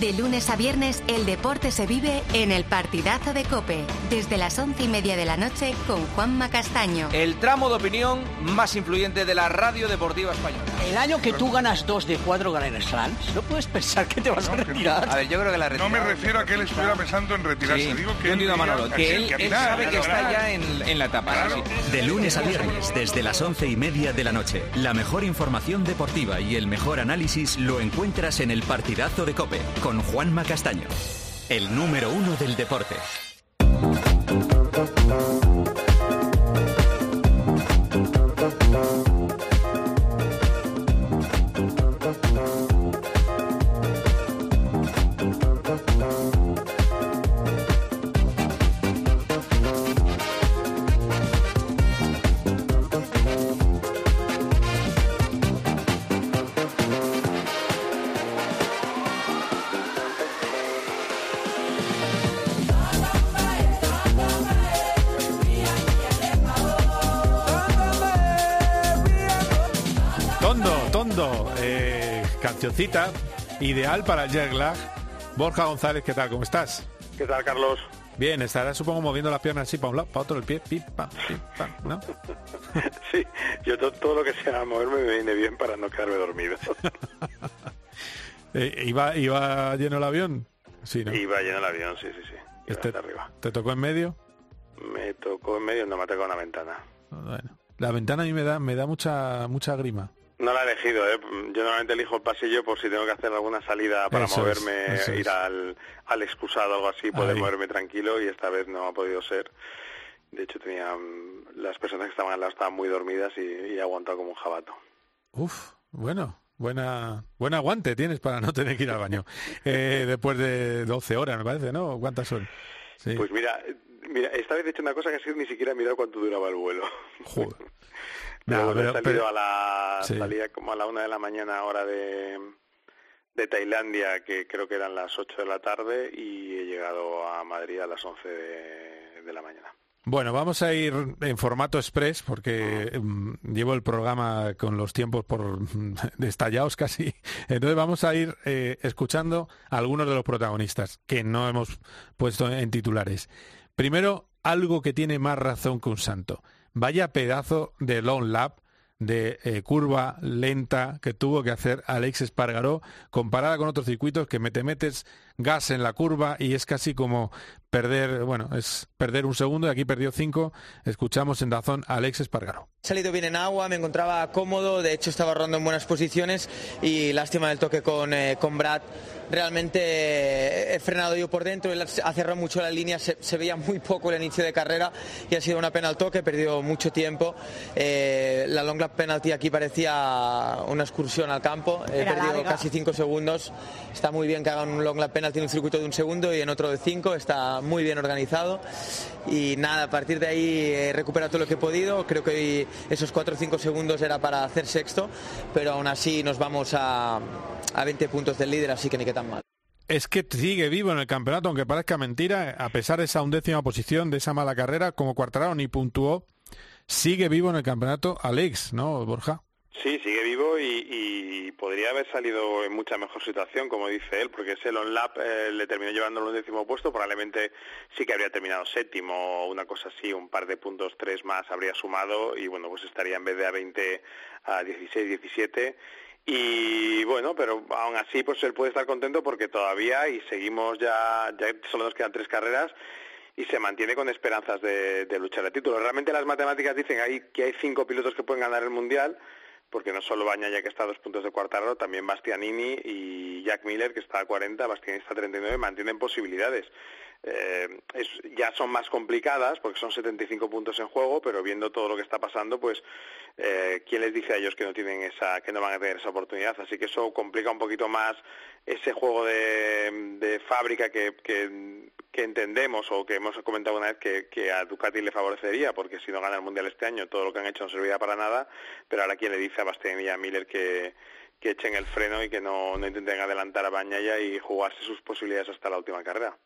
De lunes a viernes, el deporte se vive en el partidazo de Cope, desde las once y media de la noche con Juanma Castaño. El tramo de opinión más influyente de la radio deportiva española. El año que tú ganas dos de cuatro Grand Slams, no puedes pensar que te vas a retirar. A ver, yo creo que la No me refiero a que él estuviera pensando en retirarse. Digo que yo él entiendo a Manolo, quería- que él, que él final, sabe que que está ya en, en la etapa. sí. De lunes a viernes, desde las once y media de la noche, la mejor información deportiva y el mejor análisis lo encuentras en el partidazo de Cope con Juanma Castaño, el número uno del deporte. Cancioncita ideal para el jet lag. Borja González, ¿qué tal? ¿Cómo estás? ¿Qué tal, Carlos? Bien, estarás supongo moviendo las piernas así para un lado, para otro el pie, pim, pam, pim, pam, ¿no? Sí, yo to- todo lo que sea moverme me viene bien para no quedarme dormido. Eh, ¿iba, ¿Iba lleno el avión? Sí, ¿no? Iba lleno el avión, sí, sí, sí. Iba Este- hasta arriba. ¿Te tocó en medio? Me tocó en medio, no me ha tocado una ventana. Bueno, la ventana a mí me da, me da mucha, mucha grima. No la he elegido, ¿eh? Yo normalmente elijo el pasillo por si tengo que hacer alguna salida para Eso moverme, es. ir al, al excusado o algo así, poder Ahí. moverme tranquilo y esta vez no ha podido ser. De hecho, tenía mm, las personas que estaban al lado estaban muy dormidas y, y he aguantado como un jabato. Uf, bueno, buena, buen aguante tienes para no tener que ir al baño. Eh, después de 12 horas, me parece, ¿no? ¿Cuántas son? Sí. Pues mira, mira, esta vez he hecho una cosa que ha sido ni siquiera he mirado cuánto duraba el vuelo. Joder. Pero No, salido pero- a la Sí. salía como a la una de la mañana hora de, de Tailandia, que creo que eran las 8 de la tarde, y he llegado a Madrid a las 11 de, de la mañana. Bueno, vamos a ir en formato express porque mm, llevo el programa con los tiempos por destallados casi. Entonces vamos a ir eh, escuchando a algunos de los protagonistas que no hemos puesto en titulares. Primero, algo que tiene más razón que un santo. Vaya pedazo de long lap de eh, curva lenta que tuvo que hacer Alex Espargaró comparada con otros circuitos que me te metes gas en la curva y es casi como perder, bueno, es perder un segundo y aquí perdió cinco. Escuchamos en Dazón a Alex Espargaró. He salido bien en agua, me encontraba cómodo, de hecho estaba rodando en buenas posiciones y lástima del toque con, eh, con Brad. Realmente he frenado yo por dentro, él ha cerrado mucho la línea, se, se veía muy poco el inicio de carrera y ha sido una pena el toque, he perdido mucho tiempo. Eh, la long lap penalty aquí parecía una excursión al campo, he Era perdido larga. casi cinco segundos. Está muy bien que hagan un long lap penalty en un circuito de un segundo y en otro de cinco, está muy bien organizado. Y nada, a partir de ahí he recuperado todo lo que he podido. Creo que esos 4 o 5 segundos era para hacer sexto, pero aún así nos vamos a, a 20 puntos del líder, así que ni que tan mal. Es que sigue vivo en el campeonato, aunque parezca mentira, a pesar de esa undécima posición, de esa mala carrera, como Cuartararo ni puntuó, sigue vivo en el campeonato Alex, ¿no, Borja? Sí, sigue vivo y, y podría haber salido en mucha mejor situación, como dice él, porque ese long lap eh, le terminó llevando en décimo puesto, probablemente sí que habría terminado séptimo o una cosa así, un par de puntos, tres más habría sumado y bueno, pues estaría en vez de a 20 a 16, 17 y bueno, pero aún así pues él puede estar contento porque todavía y seguimos ya, ya solo nos quedan tres carreras y se mantiene con esperanzas de, de luchar el título. Realmente las matemáticas dicen ahí que hay cinco pilotos que pueden ganar el mundial, porque no solo Baña ya que está a dos puntos de Cuartararo, también Bastianini y Jack Miller que está a 40, Bastianini está a 39, mantienen posibilidades. Eh, es, ya son más complicadas porque son 75 puntos en juego, pero viendo todo lo que está pasando, pues eh, quién les dice a ellos que no tienen esa, que no van a tener esa oportunidad. Así que eso complica un poquito más ese juego de, fábrica que, que, entendemos o que hemos comentado una vez que, a Ducati le favorecería, porque si no gana el mundial este año, todo lo que han hecho no serviría para nada. Pero ahora quién le dice a Bastianini y a Miller que que echen el freno y que no, no intenten adelantar a Bañaya y jugarse sus posibilidades hasta la última carrera.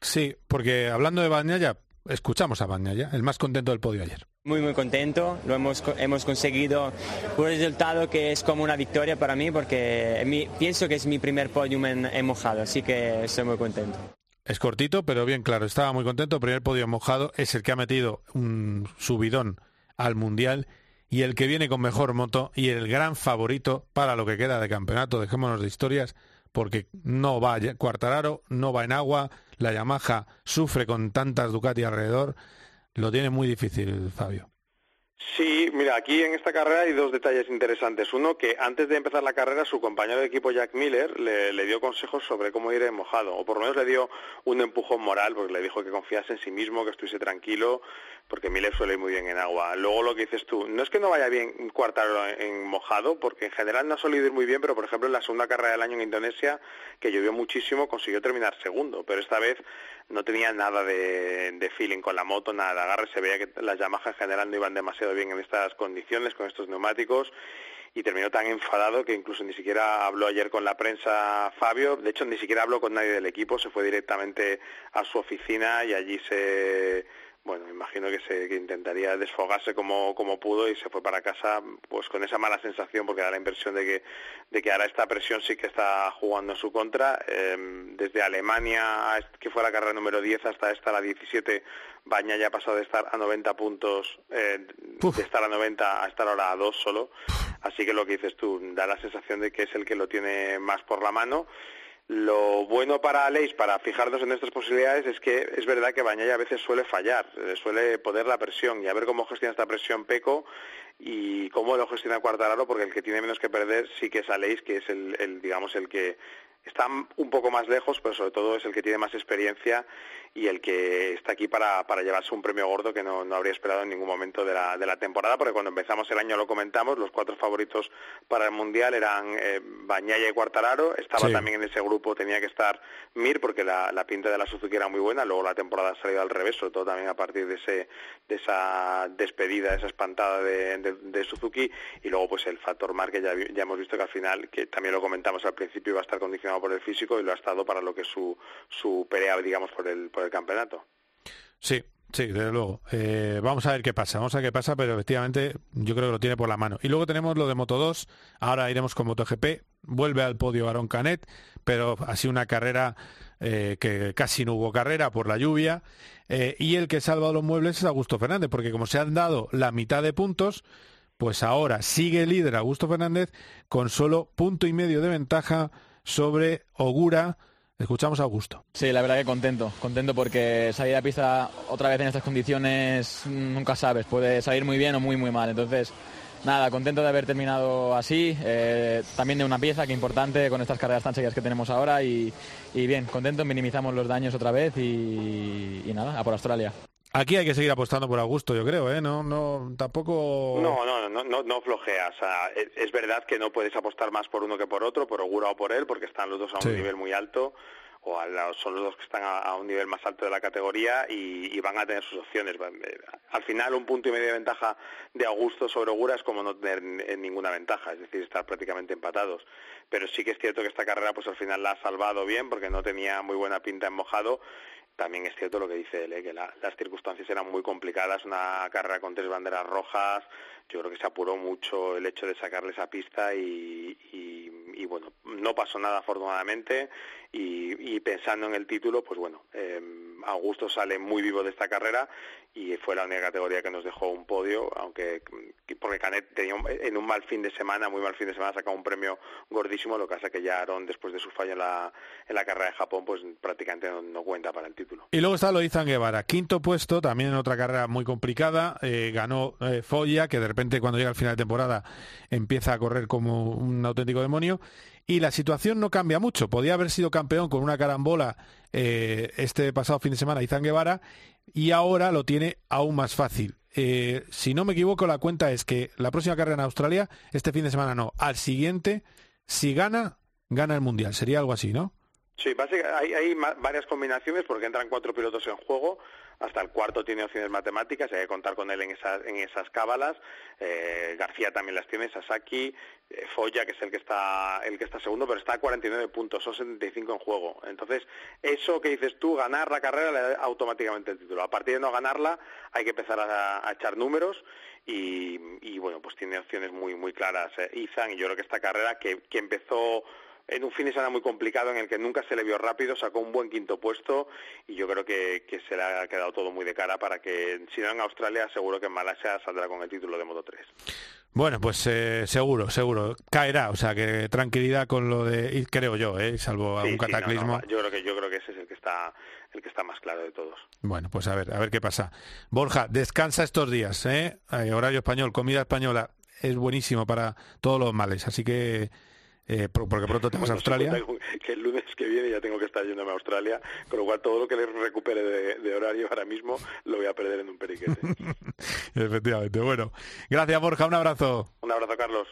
Sí, porque hablando de Bañaya, escuchamos a Bañaya, el más contento del podio ayer. Muy, muy contento. Lo hemos, hemos conseguido un resultado que es como una victoria para mí porque mi- pienso que es mi primer podium en, en mojado, así que estoy muy contento. Es cortito, pero bien claro, estaba muy contento. Primer podio mojado es el que ha metido un subidón al Mundial y el que viene con mejor moto y el gran favorito para lo que queda de campeonato, dejémonos de historias, porque no va Cuartararo, no va en agua, la Yamaha sufre con tantas Ducati alrededor, lo tiene muy difícil, Fabio. Sí, mira, aquí en esta carrera hay dos detalles interesantes. Uno, que antes de empezar la carrera, su compañero de equipo Jack Miller le, dio consejos sobre cómo ir en mojado, o por lo menos le dio un empujón moral, porque le dijo que confiase en sí mismo, que estuviese tranquilo, porque Miller suele ir muy bien en agua. Luego lo que dices tú, no es que no vaya bien cuartar en mojado, porque en general no ha solido ir muy bien, pero por ejemplo en la segunda carrera del año en Indonesia, que llovió muchísimo, consiguió terminar segundo, pero esta vez no tenía nada de, feeling con la moto, nada de agarre, se veía que las Yamaha en general no iban demasiado bien en estas condiciones, con estos neumáticos, y terminó tan enfadado que incluso ni siquiera habló ayer con la prensa Fabio, de hecho ni siquiera habló con nadie del equipo, se fue directamente a su oficina y allí se bueno, imagino que, se, intentaría desfogarse como, como pudo y se fue para casa pues con esa mala sensación porque da la impresión de que, de que ahora esta presión sí que está jugando en su contra. Em, desde Alemania, que fue la carrera número 10, hasta esta, la 17, Baña ya ha pasado de estar a 90 puntos, eh, de estar a 90 a estar ahora a 2 solo. Así que lo que dices tú, da la sensación de que es el que lo tiene más por la mano lo bueno para Aleix, para fijarnos en estas posibilidades, es que es verdad que Bañaya a veces suele fallar, eh, suele poner la presión y a ver cómo gestiona esta presión Peco y cómo lo gestiona Cuartararo, porque el que tiene menos que perder sí que es Aleix, que es el digamos, el que está un poco más lejos, pero sobre todo es el que tiene más experiencia y el que está aquí para, para llevarse un premio gordo que no, no habría esperado en ningún momento de la, de la, temporada, porque cuando empezamos el año lo comentamos, los cuatro favoritos para el Mundial eran eh, Bañaya y Cuartararo, estaba también en ese grupo, tenía que estar Mir, porque la, la, pinta de la Suzuki era muy buena, luego la temporada ha salido al revés, sobre todo también a partir de, ese, de esa despedida, esa espantada de, de, Suzuki, y luego pues el factor Mar, que ya, ya hemos visto que al final, que también lo comentamos al principio, iba a estar condicionado por el físico y lo ha estado para lo que es su, su pelea, digamos, por el, por el campeonato. Sí, Sí, desde luego. Eh, vamos a ver qué pasa, vamos a ver qué pasa, pero efectivamente yo creo que lo tiene por la mano. Y luego tenemos lo de Moto 2, ahora iremos con MotoGP, vuelve al podio Aaron Canet, pero ha sido una carrera eh, que casi no hubo carrera por la lluvia, eh, y el que ha salvado los muebles es Augusto Fernández, porque como se han dado la mitad de puntos, pues ahora sigue líder Augusto Fernández con solo punto y medio de ventaja sobre Ogura. Escuchamos a Augusto. Sí, la verdad que contento, contento porque salir a pista otra vez en estas condiciones nunca sabes, puede salir muy bien o muy muy mal. Entonces, nada, contento de haber terminado así, eh, también de una pieza que importante con estas carreras tan seguidas que tenemos ahora y, bien, contento, minimizamos los daños otra vez y nada, a por Australia. Aquí hay que seguir apostando por Augusto, yo creo, ¿eh? No, no, tampoco... No, no, no, no, no flojeas. es, verdad que no puedes apostar más por uno que por otro, por Ogura o por él, porque están los dos a un nivel muy alto, o son los dos que están a, un nivel más alto de la categoría y, van a tener sus opciones. Eh, al final, un punto y medio de ventaja de Augusto sobre Ogura es como no tener ninguna ventaja, es decir, estar prácticamente empatados. Pero sí que es cierto que esta carrera, pues al final la ha salvado bien, porque no tenía muy buena pinta en mojado también es cierto lo que dice él, ¿eh? que las circunstancias eran muy complicadas, una carrera con tres banderas rojas, yo creo que se apuró mucho el hecho de sacarle esa pista y, y, bueno, no pasó nada afortunadamente y, pensando en el título, pues bueno, eh, Augusto sale muy vivo de esta carrera y fue la única categoría que nos dejó un podio, aunque porque Canet tenía en un mal fin de semana, muy mal fin de semana, sacado un premio gordísimo, lo que hace que ya Aaron, después de su fallo en la, en la carrera de Japón, pues prácticamente no, cuenta para el título. Y luego está Loizan Guevara, quinto puesto, también en otra carrera muy complicada, eh, ganó eh, Foya, que de repente cuando llega al final de temporada empieza a correr como un auténtico demonio, y la situación no cambia mucho. Podía haber sido campeón con una carambola eh, este pasado fin de semana Izan Guevara y ahora lo tiene aún más fácil. Eh, si no me equivoco, la cuenta es que la próxima carrera en Australia, este fin de semana no, al siguiente, si gana, gana el Mundial. Sería algo así, ¿no? Sí, básicamente hay, varias combinaciones porque entran cuatro pilotos en juego. Hasta el cuarto tiene opciones matemáticas, hay que contar con él en esas, en esas cábalas. Eh, García también las tiene, Sasaki, eh, Foya, que es el que está el que está segundo, pero está a 49 puntos, son 75 en juego. Entonces, eso que dices tú, ganar la carrera le da automáticamente el título. A partir de no ganarla, hay que empezar a, echar números y, bueno, pues tiene opciones muy muy claras eh, Izan y yo creo que esta carrera que, que empezó en un fin de semana muy complicado en el que nunca se le vio rápido, sacó un buen quinto puesto y yo creo que, que se le ha quedado todo muy de cara para que, si no en Australia, seguro que en Malasia saldrá con el título de Moto 3. Bueno, pues eh, seguro, seguro. Caerá, o sea, que tranquilidad con lo de, creo yo, ¿eh? salvo algún cataclismo. yo creo que yo creo que ese es el que está el que está más claro de todos. Bueno, pues a ver, a ver qué pasa. Borja, descansa estos días, ¿eh? eh horario español, comida española, es buenísimo para todos los males, así que eh, porque pronto te vas a Australia. Que el lunes que viene ya tengo que estar yéndome a Australia, con lo cual todo lo que le recupere de, horario ahora mismo lo voy a perder en un periquete. Efectivamente. Bueno, gracias Borja, un abrazo. Un abrazo, Carlos.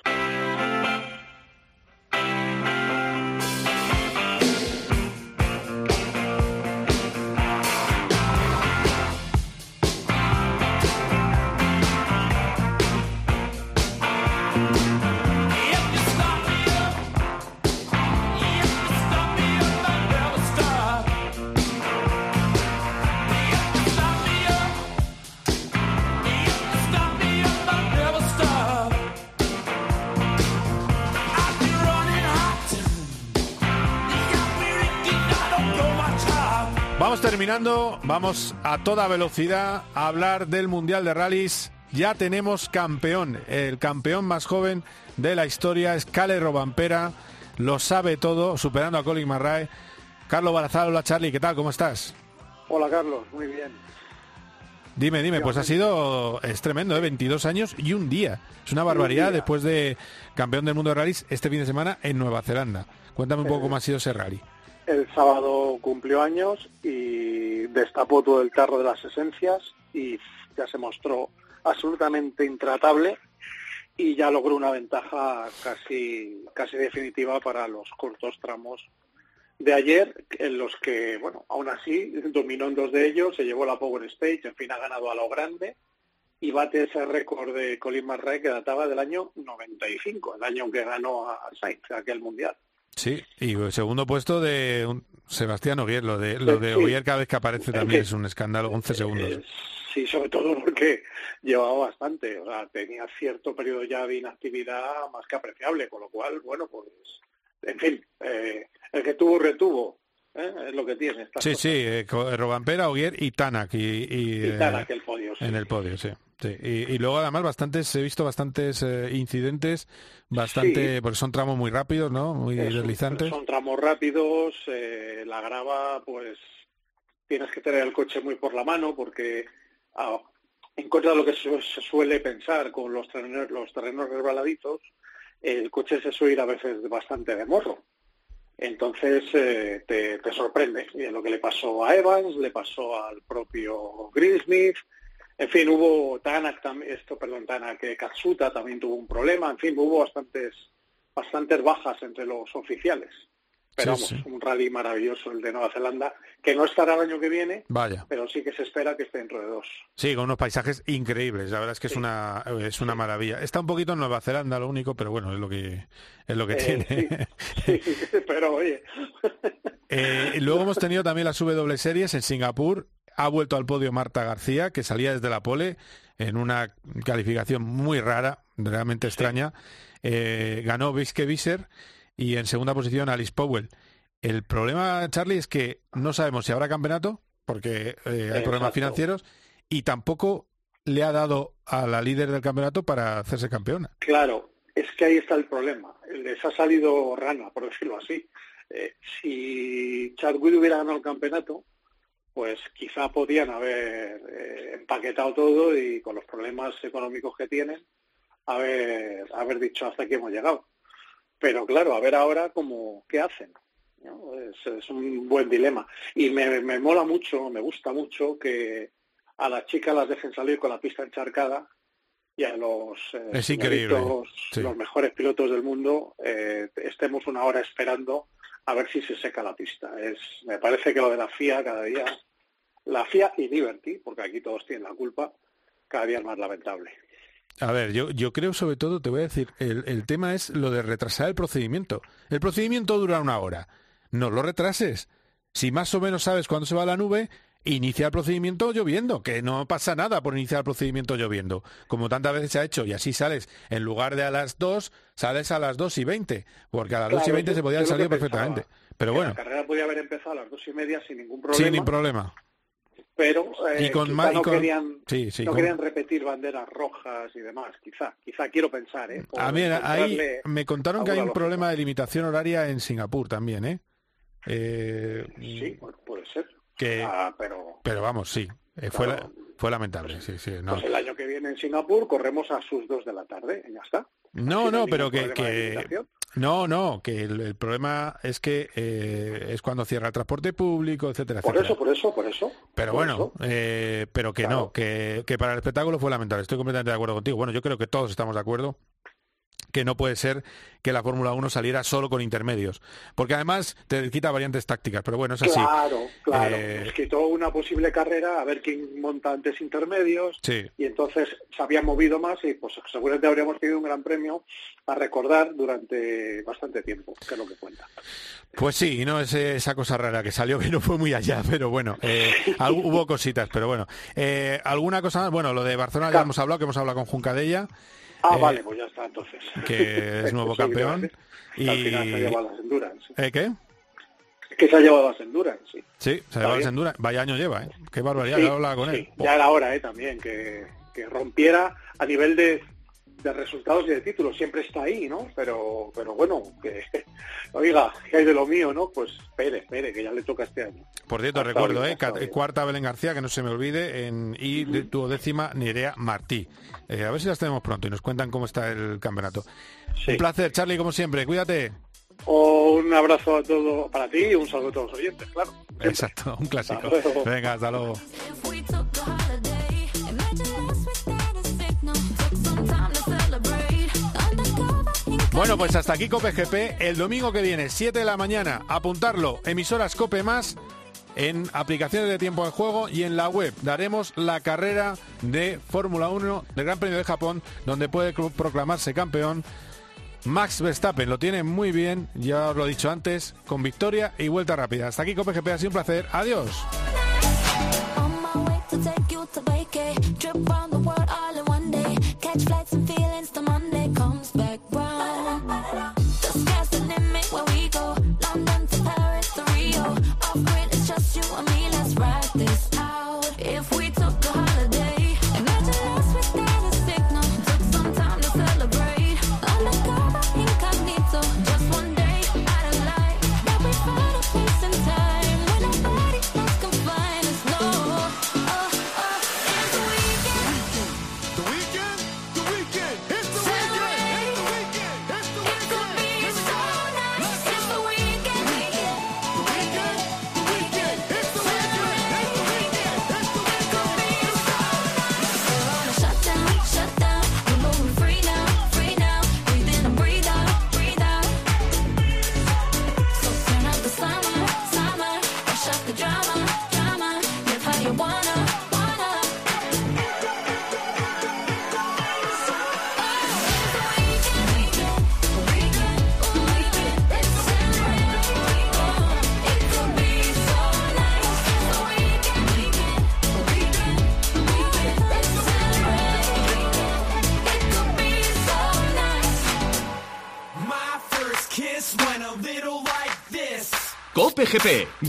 Terminando, vamos a toda velocidad a hablar del Mundial de Rallys. Ya tenemos campeón, el campeón más joven de la historia es Cale Robampera, lo sabe todo, superando a Colin Marrae. Carlos Barazal, hola Charlie, ¿qué tal? ¿Cómo estás? Hola Carlos, muy bien. Dime, dime, pues ha sido, es tremendo, ¿eh? 22 años y un día. Es una barbaridad después de campeón del mundo de rallies este fin de semana en Nueva Zelanda. Cuéntame un poco eh, cómo ha sido ese rally el sábado cumplió años y destapó todo el tarro de las esencias y ya se mostró absolutamente intratable y ya logró una ventaja casi casi definitiva para los cortos tramos de ayer en los que bueno aún así dominó en dos de ellos se llevó la Power Stage en fin ha ganado a lo grande y bate ese récord de Colin McRae que databa del año 95 el año que ganó a Sainz aquel mundial Sí, y el segundo puesto de un Sebastián Oguier, lo de, lo de Oguier cada vez que aparece también es un escándalo, 11 segundos. Eh, sí, sobre todo porque llevaba bastante, o sea, tenía cierto periodo ya de inactividad más que apreciable, con lo cual, bueno, pues, en fin, eh, el que tuvo retuvo, ¿eh? es lo que tiene. Sí, sí, eh, Robampera, Oguier y Tanak. Y, y, el podio, En el podio, sí. Y, luego además bastantes, he visto bastantes eh, incidentes, bastante, porque son tramos muy rápidos, ¿no? Muy deslizantes. Son tramos rápidos, eh, la grava, pues tienes que tener el coche muy por la mano porque ah, en contra de lo que se, suele pensar con los terrenos, los terrenos resbaladizos, el coche se suele ir a veces bastante de morro. Entonces eh, te, sorprende. Y lo que le pasó a Evans, le pasó al propio Greensmith, en fin, hubo Tanak, esto, perdón, que Katsuta también tuvo un problema, en fin, hubo bastantes, bastantes bajas entre los oficiales. Pero vamos, un rally maravilloso el de Nueva Zelanda, que no estará el año que viene, Vaya. pero sí que se espera que esté dentro de dos. Sí, con unos paisajes increíbles, la verdad es que es una es una maravilla. Está un poquito en Nueva Zelanda lo único, pero bueno, es lo que es lo que eh, tiene. Pero oye. Eh, luego hemos tenido también las W series en Singapur, ha vuelto al podio Marta García, que salía desde la pole en una calificación muy rara, realmente extraña. Eh, ganó Viske Visser y en segunda posición Alice Powell. El problema, Charlie, es que no sabemos si habrá campeonato, porque eh, hay problemas financieros, y tampoco le ha dado a la líder del campeonato para hacerse campeona. Claro, es que ahí está el problema. Les ha salido rana, por decirlo así. Eh, si Chadwick hubiera ganado el campeonato, pues quizá podían haber eh, empaquetado todo y con los problemas económicos que tienen, haber, haber dicho hasta aquí hemos llegado. Pero claro, a ver ahora cómo, qué hacen. Es, un buen dilema. Y me, me mola mucho, me gusta mucho que a las chicas las dejen salir con la pista encharcada y a los, eh, los mejores pilotos del mundo eh, estemos una hora esperando a ver si se seca la pista. Es, me parece que lo de la FIA cada día, la FIA y Liberty, porque aquí todos tienen la culpa, cada día es más lamentable. A ver, yo, yo creo sobre todo, te voy a decir, el, el tema es lo de retrasar el procedimiento. El procedimiento dura una hora. No lo retrases. Si más o menos sabes cuándo se va la nube, inicia el procedimiento lloviendo, que no pasa nada por iniciar el procedimiento lloviendo, como tantas veces se ha hecho, y así sales, en lugar de a las 2, sales a las 2 y 20, porque a las 2 y 20 se podía haber salido perfectamente. Pero bueno. La carrera podía haber empezado a las 2 y media sin ningún problema. Sin ningún problema pero eh, no, querían, no querían repetir banderas rojas y demás, quizá, quizá quiero pensar, ¿eh? A mí, ahí me contaron que hay un problema de limitación horaria en Singapur también, ¿eh? eh sí, puede ser. Que, ah, pero, pero vamos, sí, eh, fue, fue lamentable, sí, sí. No. Pues el año que viene en Singapur corremos a sus dos de la tarde, y ya está. No, no, pero que, que no, no, que el, problema es que eh, es cuando cierra el transporte público, etcétera, por eso, por eso, por eso. Pero bueno, Eh, pero que no, que, que para el espectáculo fue lamentable. Estoy completamente de acuerdo contigo. Bueno, yo creo que todos estamos de acuerdo que no puede ser que la Fórmula 1 saliera solo con intermedios, porque además te quita variantes tácticas, pero bueno, es así. Claro, claro, eh... es quitó una posible carrera a ver quién monta antes intermedios y entonces se había movido más y pues seguramente habríamos tenido un gran premio a recordar durante bastante tiempo, que es lo que cuenta. Pues sí, y no es esa cosa rara que salió que no fue muy allá, pero bueno, eh, hubo cositas, pero bueno. Eh, ¿Alguna cosa más? Bueno, lo de Barcelona ya hemos hablado, que hemos hablado con Juncadella. Ah, eh, vale, pues ya está entonces. Que es nuevo campeón. y... Al final se ha llevado las Endurance. ¿Eh, ¿Qué? Que se ha llevado las Endurance, sí. Sí, se ha llevado las Endurance. Vaya año lleva, ¿eh? Qué barbaridad, sí, ya con él. Ya era hora, ¿eh? También, que, que rompiera a nivel de de resultados y de títulos siempre está ahí, ¿no? Pero, pero bueno, que oiga, que hay de lo mío, ¿no? Pues espere, espere, que ya le toca este año. Por cierto, recuerdo, ¿eh? Cuarta Belén García, que no se me olvide, en, y tu décima Nerea Martí. Eh, a ver si las tenemos pronto y nos cuentan cómo está el campeonato. Un placer, Charlie, como siempre, cuídate. un abrazo a todo para ti y un saludo a todos los oyentes, claro. Exacto, un clásico. Venga, hasta luego. Bueno, pues hasta aquí Cope GP. El domingo que viene, 7 de la mañana, apuntarlo, emisoras Cope más en aplicaciones de tiempo de juego y en la web daremos la carrera de Fórmula 1 del Gran Premio de Japón, donde puede proclamarse campeón Max Verstappen. Lo tiene muy bien, ya os lo he dicho antes, con victoria y vuelta rápida. Hasta aquí Cope GP, ha sido un placer. Adiós.